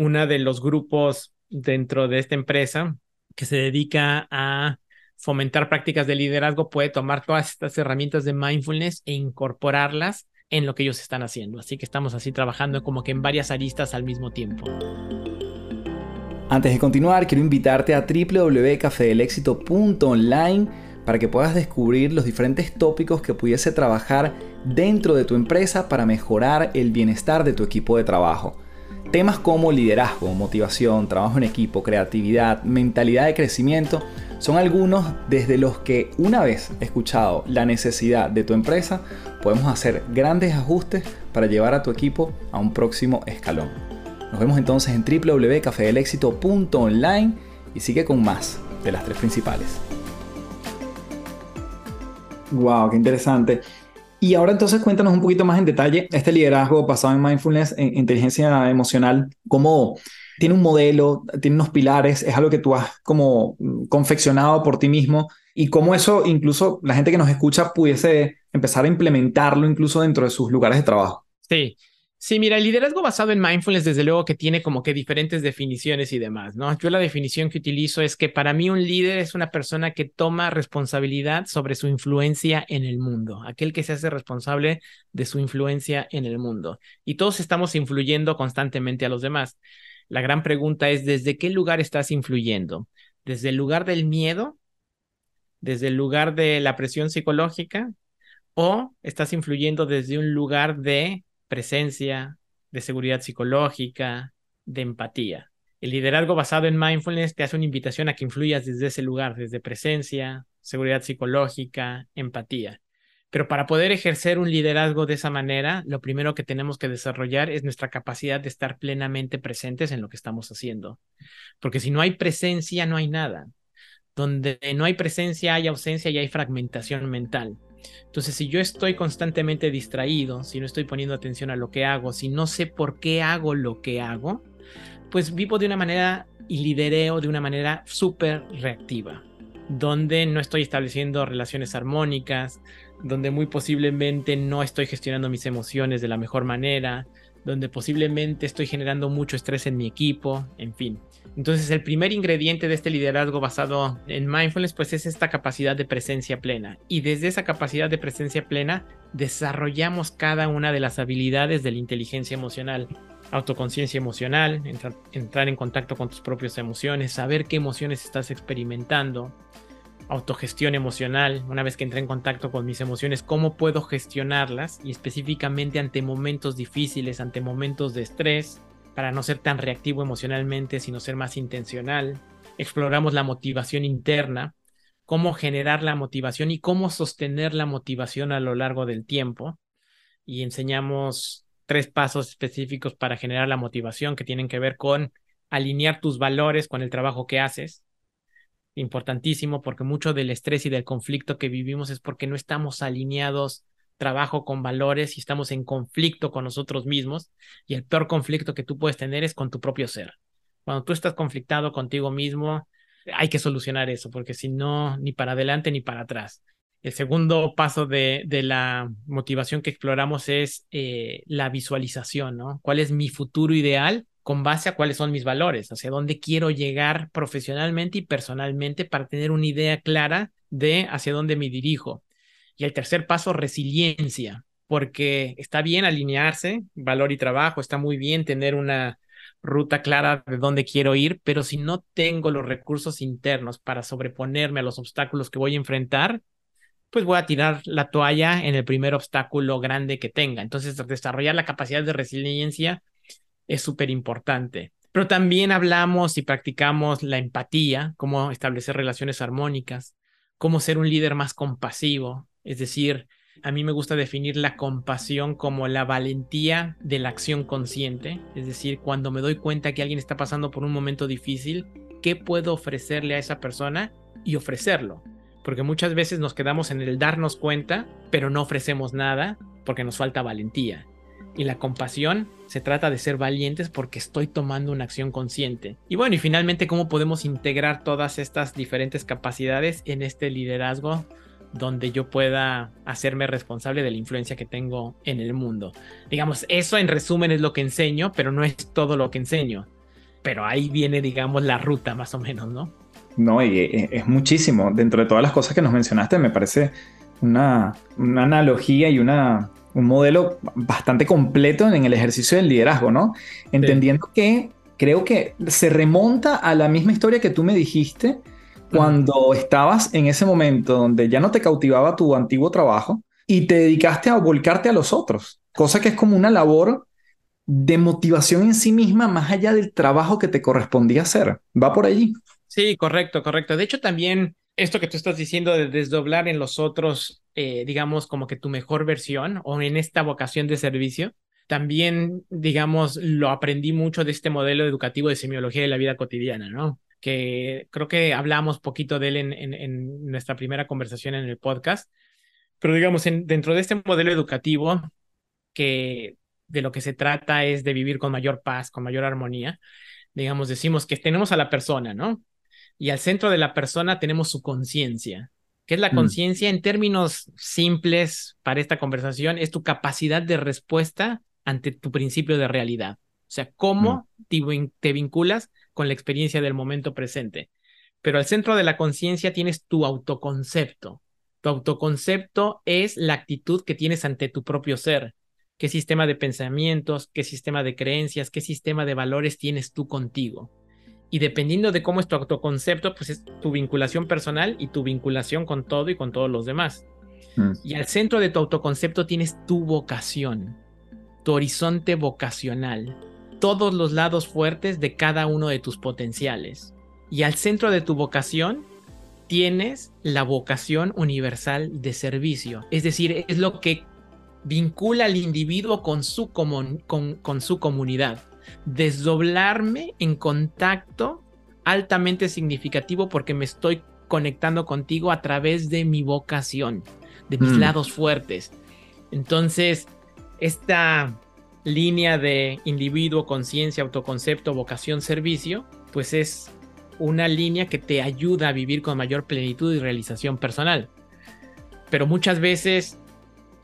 uno de los grupos dentro de esta empresa que se dedica a fomentar prácticas de liderazgo puede tomar todas estas herramientas de mindfulness e incorporarlas en lo que ellos están haciendo. Así que estamos así trabajando como que en varias aristas al mismo tiempo. Antes de continuar, quiero invitarte a www.cafedelexito.online para que puedas descubrir los diferentes tópicos que pudiese trabajar dentro de tu empresa para mejorar el bienestar de tu equipo de trabajo. Temas como liderazgo, motivación, trabajo en equipo, creatividad, mentalidad de crecimiento son algunos desde los que una vez escuchado la necesidad de tu empresa, podemos hacer grandes ajustes para llevar a tu equipo a un próximo escalón. Nos vemos entonces en www.cafedelexito.online y sigue con más de las tres principales. Wow, qué interesante. Y ahora entonces cuéntanos un poquito más en detalle este liderazgo basado en mindfulness, en inteligencia emocional, cómo tiene un modelo, tiene unos pilares, es algo que tú has como confeccionado por ti mismo y cómo eso incluso la gente que nos escucha pudiese empezar a implementarlo incluso dentro de sus lugares de trabajo. Sí, Sí, mira, el liderazgo basado en mindfulness, desde luego que tiene como que diferentes definiciones y demás, ¿no? Yo la definición que utilizo es que para mí un líder es una persona que toma responsabilidad sobre su influencia en el mundo, aquel que se hace responsable de su influencia en el mundo. Y todos estamos influyendo constantemente a los demás. La gran pregunta es, ¿desde qué lugar estás influyendo? ¿Desde el lugar del miedo? ¿Desde el lugar de la presión psicológica? ¿O estás influyendo desde un lugar de presencia, de seguridad psicológica, de empatía. El liderazgo basado en mindfulness te hace una invitación a que influyas desde ese lugar, desde presencia, seguridad psicológica, empatía. Pero para poder ejercer un liderazgo de esa manera, lo primero que tenemos que desarrollar es nuestra capacidad de estar plenamente presentes en lo que estamos haciendo. Porque si no hay presencia, no hay nada. Donde no hay presencia, hay ausencia y hay fragmentación mental. Entonces, si yo estoy constantemente distraído, si no estoy poniendo atención a lo que hago, si no sé por qué hago lo que hago, pues vivo de una manera y lidereo de una manera súper reactiva, donde no estoy estableciendo relaciones armónicas, donde muy posiblemente no estoy gestionando mis emociones de la mejor manera, donde posiblemente estoy generando mucho estrés en mi equipo, en fin. Entonces el primer ingrediente de este liderazgo basado en mindfulness pues es esta capacidad de presencia plena y desde esa capacidad de presencia plena desarrollamos cada una de las habilidades de la inteligencia emocional. Autoconciencia emocional, entrar en contacto con tus propias emociones, saber qué emociones estás experimentando, autogestión emocional, una vez que entré en contacto con mis emociones, cómo puedo gestionarlas y específicamente ante momentos difíciles, ante momentos de estrés, para no ser tan reactivo emocionalmente, sino ser más intencional. Exploramos la motivación interna, cómo generar la motivación y cómo sostener la motivación a lo largo del tiempo. Y enseñamos tres pasos específicos para generar la motivación que tienen que ver con alinear tus valores con el trabajo que haces. Importantísimo porque mucho del estrés y del conflicto que vivimos es porque no estamos alineados trabajo con valores y estamos en conflicto con nosotros mismos y el peor conflicto que tú puedes tener es con tu propio ser. Cuando tú estás conflictado contigo mismo, hay que solucionar eso porque si no, ni para adelante ni para atrás. El segundo paso de, de la motivación que exploramos es eh, la visualización, ¿no? ¿Cuál es mi futuro ideal con base a cuáles son mis valores? Hacia dónde quiero llegar profesionalmente y personalmente para tener una idea clara de hacia dónde me dirijo. Y el tercer paso, resiliencia, porque está bien alinearse, valor y trabajo, está muy bien tener una ruta clara de dónde quiero ir, pero si no tengo los recursos internos para sobreponerme a los obstáculos que voy a enfrentar, pues voy a tirar la toalla en el primer obstáculo grande que tenga. Entonces, desarrollar la capacidad de resiliencia es súper importante. Pero también hablamos y practicamos la empatía, cómo establecer relaciones armónicas, cómo ser un líder más compasivo, es decir, a mí me gusta definir la compasión como la valentía de la acción consciente, es decir, cuando me doy cuenta que alguien está pasando por un momento difícil, ¿qué puedo ofrecerle a esa persona y ofrecerlo? Porque muchas veces nos quedamos en el darnos cuenta, pero no ofrecemos nada porque nos falta valentía. Y la compasión se trata de ser valientes porque estoy tomando una acción consciente. Y bueno, y finalmente, ¿cómo podemos integrar todas estas diferentes capacidades en este liderazgo donde yo pueda hacerme responsable de la influencia que tengo en el mundo. Digamos, eso en resumen es lo que enseño, pero no es todo lo que enseño. Pero ahí viene, digamos, la ruta más o menos, ¿no? No, y eh, es muchísimo. Dentro de todas las cosas que nos mencionaste, me parece una, analogía y una, un modelo bastante completo en el ejercicio del liderazgo, ¿no? Entendiendo que creo que se remonta a la misma historia que tú me dijiste cuando estabas en ese momento donde ya no te cautivaba tu antiguo trabajo y te dedicaste a volcarte a los otros, cosa que es como una labor de motivación en sí misma más allá del trabajo que te correspondía hacer. ¿Va por allí? Sí, correcto, correcto. De hecho, también esto que tú estás diciendo de desdoblar en los otros, eh, digamos, como que tu mejor versión o en esta vocación de servicio, también, digamos, lo aprendí mucho de este modelo educativo de semiología de la vida cotidiana, ¿no? que creo que hablamos poquito de él en, nuestra primera conversación en el podcast, pero digamos, dentro de este modelo educativo, que de lo que se trata es de vivir con mayor paz, con mayor armonía, digamos, decimos que tenemos a la persona, ¿no? Y al centro de la persona tenemos su conciencia. ¿Qué es la mm. conciencia? En términos simples para esta conversación, es tu capacidad de respuesta ante tu principio de realidad. O sea, cómo mm. te vinculas con la experiencia del momento presente. Pero al centro de la conciencia tienes tu autoconcepto. Tu autoconcepto es la actitud que tienes ante tu propio ser. ¿Qué sistema de pensamientos, qué sistema de creencias, qué sistema de valores tienes tú contigo? Y dependiendo de cómo es tu autoconcepto, pues es tu vinculación personal y tu vinculación con todo y con todos los demás. Mm. Y al centro de tu autoconcepto tienes tu vocación, tu horizonte vocacional todos los lados fuertes de cada uno de tus potenciales. Y al centro de tu vocación tienes la vocación universal de servicio. Es decir, es lo que vincula al individuo con su, con, con su comunidad. Desdoblarme en contacto altamente significativo porque me estoy conectando contigo a través de mi vocación, de mis mm. lados fuertes. Entonces, esta línea de individuo, conciencia, autoconcepto, vocación, servicio, pues es una línea que te ayuda a vivir con mayor plenitud y realización personal. Pero muchas veces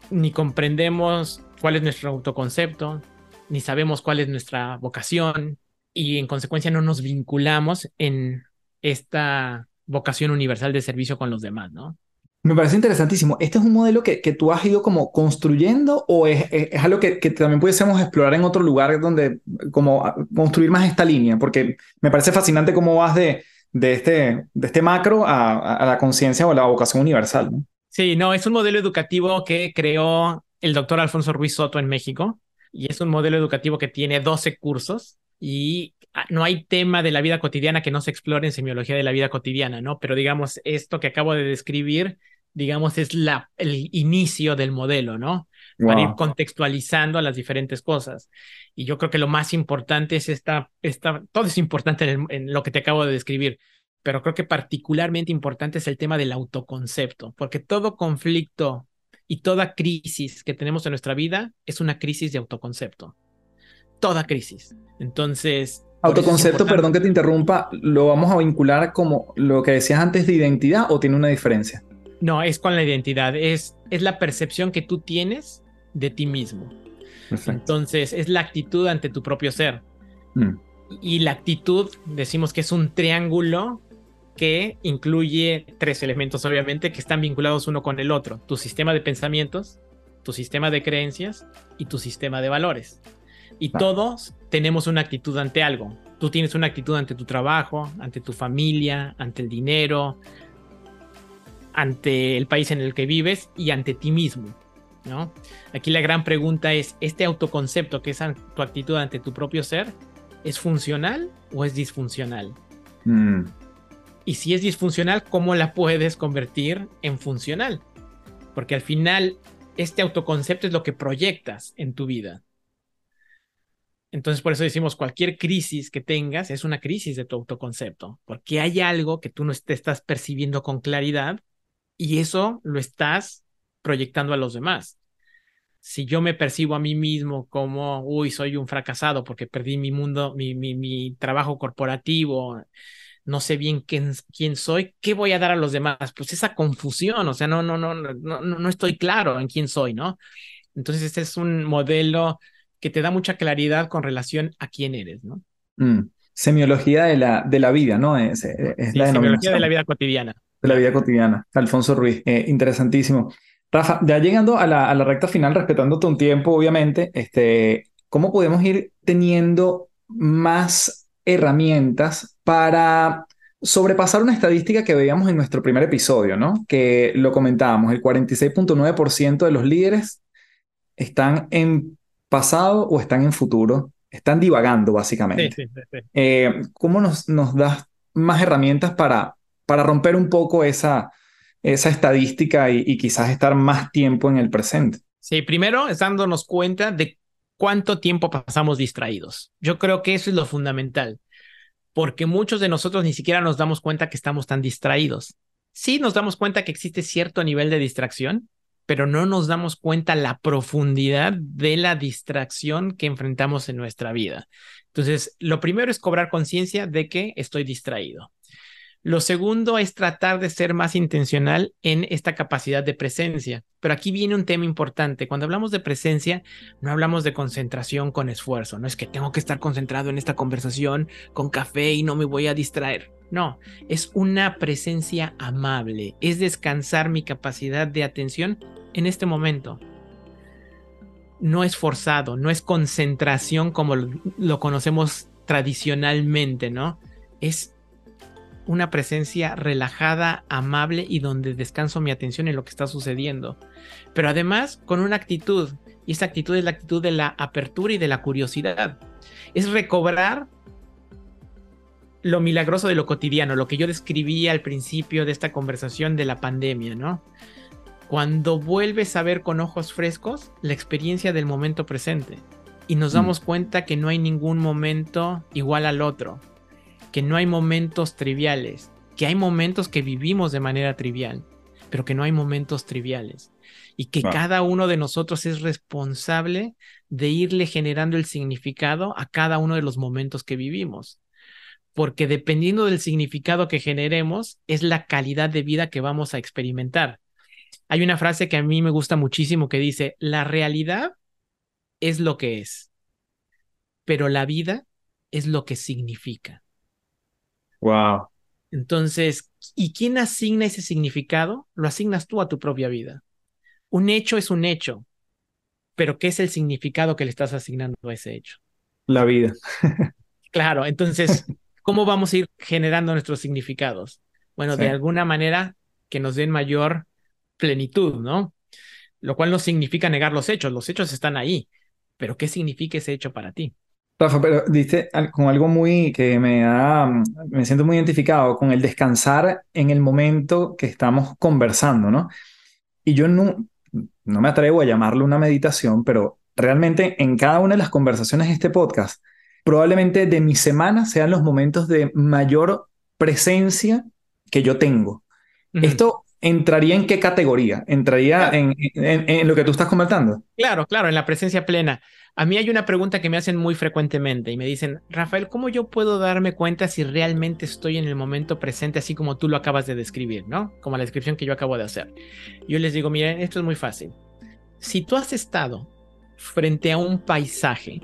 ni comprendemos cuál es nuestro autoconcepto, ni sabemos cuál es nuestra vocación y en consecuencia no nos vinculamos en esta vocación universal de servicio con los demás, ¿no? Me parece interesantísimo. ¿Este es un modelo que, que tú has ido como construyendo o es, es, algo que, que, también pudiésemos explorar en otro lugar donde como construir más esta línea? Porque me parece fascinante cómo vas de, de, este, de este macro a, a la conciencia o la vocación universal. ¿no? Sí, no, es un modelo educativo que creó el doctor Alfonso Ruiz Soto en México y es un modelo educativo que tiene 12 cursos y ah, no hay tema de la vida cotidiana que no se explore en semiología de la vida cotidiana, ¿no? Pero digamos, esto que acabo de describir digamos, es la, el inicio del modelo, ¿no? Para ir contextualizando a las diferentes cosas. Y yo creo que lo más importante es esta, esta todo es importante en, lo que te acabo de describir, pero creo que particularmente importante es el tema del autoconcepto, porque todo conflicto y toda crisis que tenemos en nuestra vida es una crisis de autoconcepto. Toda crisis. Entonces, Autoconcepto, perdón que te interrumpa, ¿lo vamos a vincular como lo que decías antes de identidad o tiene una diferencia? No, es con la identidad, es, es la percepción que tú tienes de ti mismo. Entonces, es la actitud ante tu propio ser. Mm. Y la actitud, decimos que es un triángulo que incluye tres elementos, obviamente, que están vinculados uno con el otro. Tu sistema de pensamientos, tu sistema de creencias y tu sistema de valores. Y todos tenemos una actitud ante algo. Tú tienes una actitud ante tu trabajo, ante tu familia, ante el dinero, ante el país en el que vives y ante ti mismo. ¿no? Aquí la gran pregunta es, ¿este autoconcepto que es tu actitud ante tu propio ser, es funcional o es disfuncional? Mm. Y si es disfuncional, ¿cómo la puedes convertir en funcional? Porque al final, este autoconcepto es lo que proyectas en tu vida. Entonces, por eso decimos, cualquier crisis que tengas es una crisis de tu autoconcepto, porque hay algo que tú no te estás percibiendo con claridad y eso lo estás proyectando a los demás. Si yo me percibo a mí mismo como, uy, soy un fracasado porque perdí mi mundo, mi, mi, mi trabajo corporativo, no sé bien quién, quién, soy, ¿qué voy a dar a los demás? Pues esa confusión, o sea, no, no, no, no, no estoy claro en quién soy, ¿no? Entonces, este es un modelo que te da mucha claridad con relación a quién eres, ¿no? Mm. Semiología de la, de la vida, ¿no? Es, la semiología de la vida cotidiana de la vida cotidiana. Alfonso Ruiz, eh, interesantísimo. Rafa, ya llegando a la, recta final, respetándote un tiempo, obviamente, este, ¿cómo podemos ir teniendo más herramientas para sobrepasar una estadística que veíamos en nuestro primer episodio, ¿no? Que lo comentábamos, el 46.9% de los líderes están en pasado o están en futuro, están divagando básicamente. Sí, sí, sí, eh, ¿Cómo nos, nos das más herramientas para para romper un poco esa, esa estadística y, quizás estar más tiempo en el presente. Sí, primero es dándonos cuenta de cuánto tiempo pasamos distraídos. Yo creo que eso es lo fundamental, porque muchos de nosotros ni siquiera nos damos cuenta que estamos tan distraídos. Sí nos damos cuenta que existe cierto nivel de distracción, pero no nos damos cuenta la profundidad de la distracción que enfrentamos en nuestra vida. Entonces, lo primero es cobrar conciencia de que estoy distraído. Lo segundo es tratar de ser más intencional en esta capacidad de presencia. Pero aquí viene un tema importante. Cuando hablamos de presencia, no hablamos de concentración con esfuerzo. No es que tengo que estar concentrado en esta conversación con café y no me voy a distraer. No, es una presencia amable. Es descansar mi capacidad de atención en este momento. No es forzado, no es concentración como lo, conocemos tradicionalmente, ¿no? Es una presencia relajada, amable y donde descanso mi atención en lo que está sucediendo. Pero además con una actitud, y esa actitud es la actitud de la apertura y de la curiosidad. Es recobrar lo milagroso de lo cotidiano, lo que yo describí al principio de esta conversación de la pandemia, ¿no? Cuando vuelves a ver con ojos frescos la experiencia del momento presente y nos mm. damos cuenta que no hay ningún momento igual al otro, que no hay momentos triviales, que hay momentos que vivimos de manera trivial, pero que no hay momentos triviales y que cada uno de nosotros es responsable de irle generando el significado a cada uno de los momentos que vivimos. Porque dependiendo del significado que generemos, es la calidad de vida que vamos a experimentar. Hay una frase que a mí me gusta muchísimo que dice, la realidad es lo que es, pero la vida es lo que significa. Wow. Entonces, ¿y quién asigna ese significado? Lo asignas tú a tu propia vida. Un hecho es un hecho, pero ¿qué es el significado que le estás asignando a ese hecho? La vida. claro, entonces, ¿cómo vamos a ir generando nuestros significados? Bueno, de alguna manera que nos den mayor plenitud, ¿no? Lo cual no significa negar los hechos, los hechos están ahí, pero ¿qué significa ese hecho para ti? Rafa, pero diste con algo muy que me da, me siento muy identificado con el descansar en el momento que estamos conversando, ¿no? Y yo no, no me atrevo a llamarlo una meditación, pero realmente en cada una de las conversaciones de este podcast, probablemente de mi semana sean los momentos de mayor presencia que yo tengo. Esto ¿entraría en qué categoría? ¿Entraría en, en, lo que tú estás comentando? Claro, claro, en la presencia plena. A mí hay una pregunta que me hacen muy frecuentemente y me dicen, Rafael, ¿cómo yo puedo darme cuenta si realmente estoy en el momento presente así como tú lo acabas de describir, ¿no? Como la descripción que yo acabo de hacer. Yo les digo, miren, esto es muy fácil. Si tú has estado frente a un paisaje,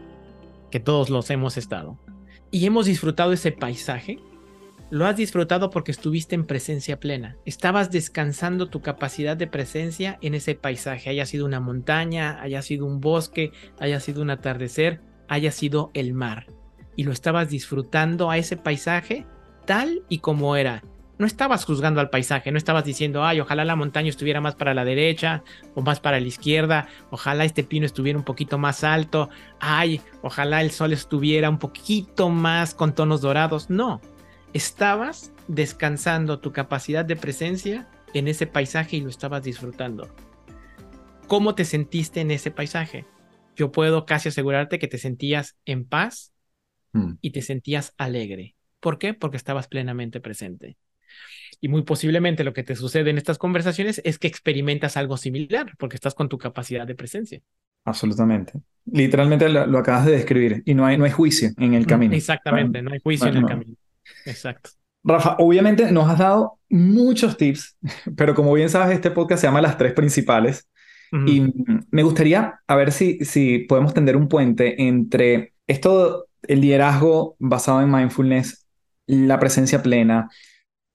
que todos los hemos estado, y hemos disfrutado ese paisaje, lo has disfrutado porque estuviste en presencia plena. Estabas descansando tu capacidad de presencia en ese paisaje, haya sido una montaña, haya sido un bosque, haya sido un atardecer, haya sido el mar. Y lo estabas disfrutando a ese paisaje tal y como era. No estabas juzgando al paisaje, no estabas diciendo, ay, ojalá la montaña estuviera más para la derecha o más para la izquierda, ojalá este pino estuviera un poquito más alto, ay, ojalá el sol estuviera un poquito más con tonos dorados. No, estabas descansando tu capacidad de presencia en ese paisaje y lo estabas disfrutando. ¿Cómo te sentiste en ese paisaje? Yo puedo casi asegurarte que te sentías en paz hmm. y te sentías alegre. ¿Por qué? Porque estabas plenamente presente. Y muy posiblemente lo que te sucede en estas conversaciones es que experimentas algo similar, porque estás con tu capacidad de presencia. Absolutamente. Literalmente lo, acabas de describir y no hay, no hay juicio en el camino. Exactamente, no hay juicio en el camino. Exacto. Rafa, obviamente nos has dado muchos tips, pero como bien sabes, este podcast se llama Las Tres Principales. Y me gustaría a ver si, si podemos tender un puente entre esto, el liderazgo basado en mindfulness, la presencia plena,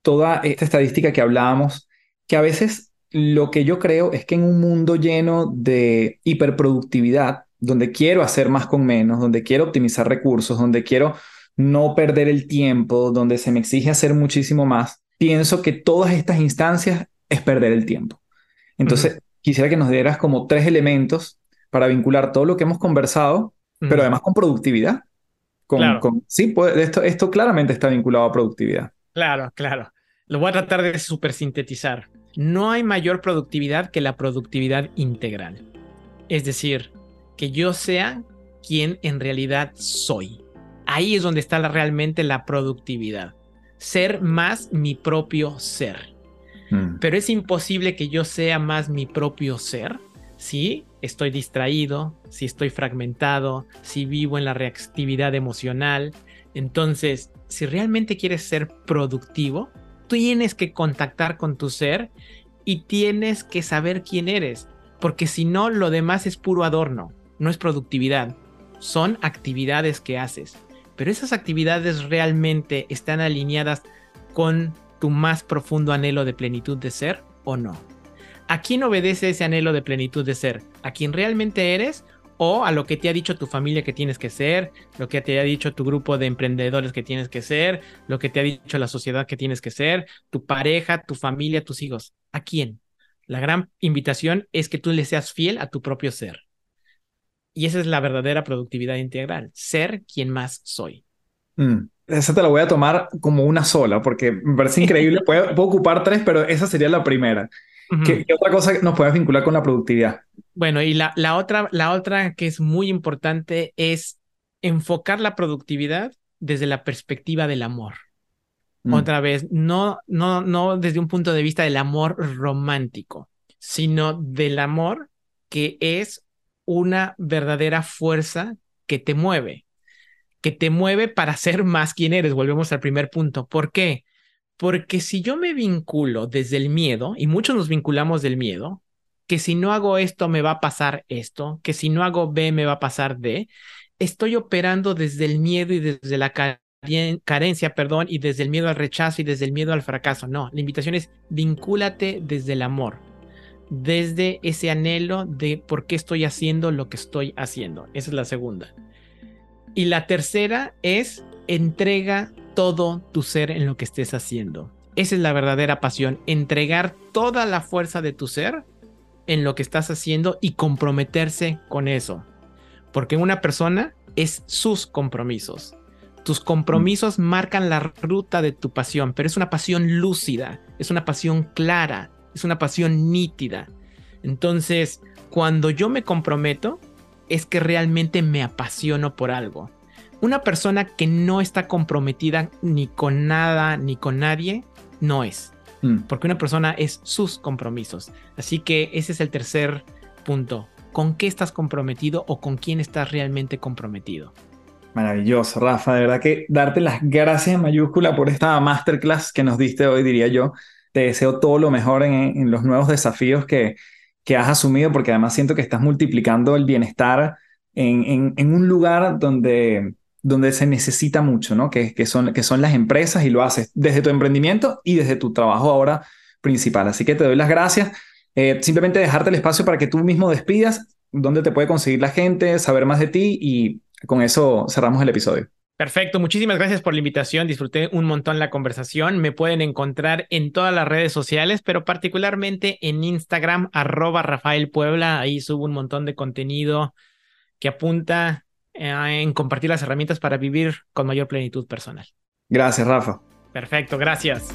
toda esta estadística que hablábamos, que a veces lo que yo creo es que en un mundo lleno de hiperproductividad, donde quiero hacer más con menos, donde quiero optimizar recursos, donde quiero no perder el tiempo, donde se me exige hacer muchísimo más, pienso que todas estas instancias es perder el tiempo. Entonces, quisiera que nos dieras como tres elementos para vincular todo lo que hemos conversado, pero además con productividad. Con, con, sí, pues, esto, esto claramente está vinculado a productividad. Claro, claro. Lo voy a tratar de super sintetizar. No hay mayor productividad que la productividad integral. Es decir, que yo sea quien en realidad soy. Ahí es donde está realmente la productividad. Ser más mi propio ser. Mm. Pero es imposible que yo sea más mi propio ser si estoy distraído, si estoy fragmentado, si vivo en la reactividad emocional. Entonces, si realmente quieres ser productivo, tienes que contactar con tu ser y tienes que saber quién eres, porque si no, lo demás es puro adorno, no es productividad, son actividades que haces pero esas actividades realmente están alineadas con tu más profundo anhelo de plenitud de ser o no. ¿A quién obedece ese anhelo de plenitud de ser? ¿A quién realmente eres o a lo que te ha dicho tu familia que tienes que ser, lo que te ha dicho tu grupo de emprendedores que tienes que ser, lo que te ha dicho la sociedad que tienes que ser, tu pareja, tu familia, tus hijos? ¿A quién? La gran invitación es que tú le seas fiel a tu propio ser. Y esa es la verdadera productividad integral, ser quien más soy. Mm, esa te la voy a tomar como una sola, porque me parece increíble. puedo, ocupar tres, pero esa sería la primera. ¿Qué, otra cosa nos puedes vincular con la productividad? Bueno, y la, la, otra, la otra que es muy importante es enfocar la productividad desde la perspectiva del amor. Mm. Otra vez, no, no, no desde un punto de vista del amor romántico, sino del amor que es una verdadera fuerza que te mueve, que te mueve para ser más quien eres. Volvemos al primer punto. ¿Por qué? Porque si yo me vinculo desde el miedo, y muchos nos vinculamos del miedo, que si no hago esto me va a pasar esto, que si no hago B me va a pasar D, estoy operando desde el miedo y desde la carencia, perdón, y desde el miedo al rechazo y desde el miedo al fracaso. No, la invitación es vincúlate desde el amor, desde ese anhelo de por qué estoy haciendo lo que estoy haciendo. Esa es la segunda. Y la tercera es entrega todo tu ser en lo que estés haciendo. Esa es la verdadera pasión, entregar toda la fuerza de tu ser en lo que estás haciendo y comprometerse con eso. Porque una persona es sus compromisos. Tus compromisos marcan la ruta de tu pasión, pero es una pasión lúcida, es una pasión clara, es una pasión nítida. Entonces, cuando yo me comprometo, es que realmente me apasiono por algo. Una persona que no está comprometida ni con nada ni con nadie, no es. Mm. Porque una persona es sus compromisos. Así que ese es el tercer punto. ¿Con qué estás comprometido o con quién estás realmente comprometido? Maravilloso, Rafa. De verdad que darte las gracias en mayúscula por esta masterclass que nos diste hoy, diría yo. Te deseo todo lo mejor en, los nuevos desafíos que, que has asumido, porque además siento que estás multiplicando el bienestar en, en un lugar donde donde se necesita mucho, ¿no? Que, que, son, que son las empresas y lo haces desde tu emprendimiento y desde tu trabajo ahora principal. Así que te doy las gracias. Eh, simplemente dejarte el espacio para que tú mismo despidas, dónde te puede conseguir la gente, saber más de ti y con eso cerramos el episodio. Perfecto, muchísimas gracias por la invitación, disfruté un montón la conversación, me pueden encontrar en todas las redes sociales, pero particularmente en Instagram, arroba Rafael Puebla, ahí subo un montón de contenido que apunta eh, en compartir las herramientas para vivir con mayor plenitud personal. Gracias, Rafa. Perfecto, gracias.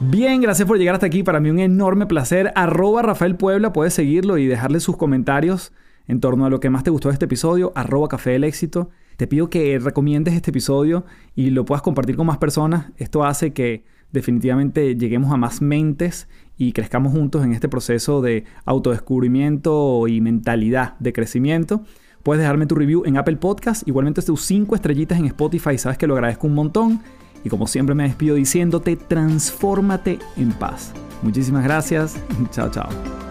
Bien, gracias por llegar hasta aquí. Para mí un enorme placer. Arroba Rafael Puebla, puedes seguirlo y dejarle sus comentarios en torno a lo que más te gustó de este episodio. Arroba Café del Éxito. Te pido que recomiendes este episodio y lo puedas compartir con más personas. Esto hace que definitivamente lleguemos a más mentes y crezcamos juntos en este proceso de autodescubrimiento y mentalidad de crecimiento. Puedes dejarme tu review en Apple Podcast, igualmente tus 5 estrellitas en Spotify, sabes que lo agradezco un montón. Y como siempre me despido diciéndote, transfórmate en paz. Muchísimas gracias. Chao, chao.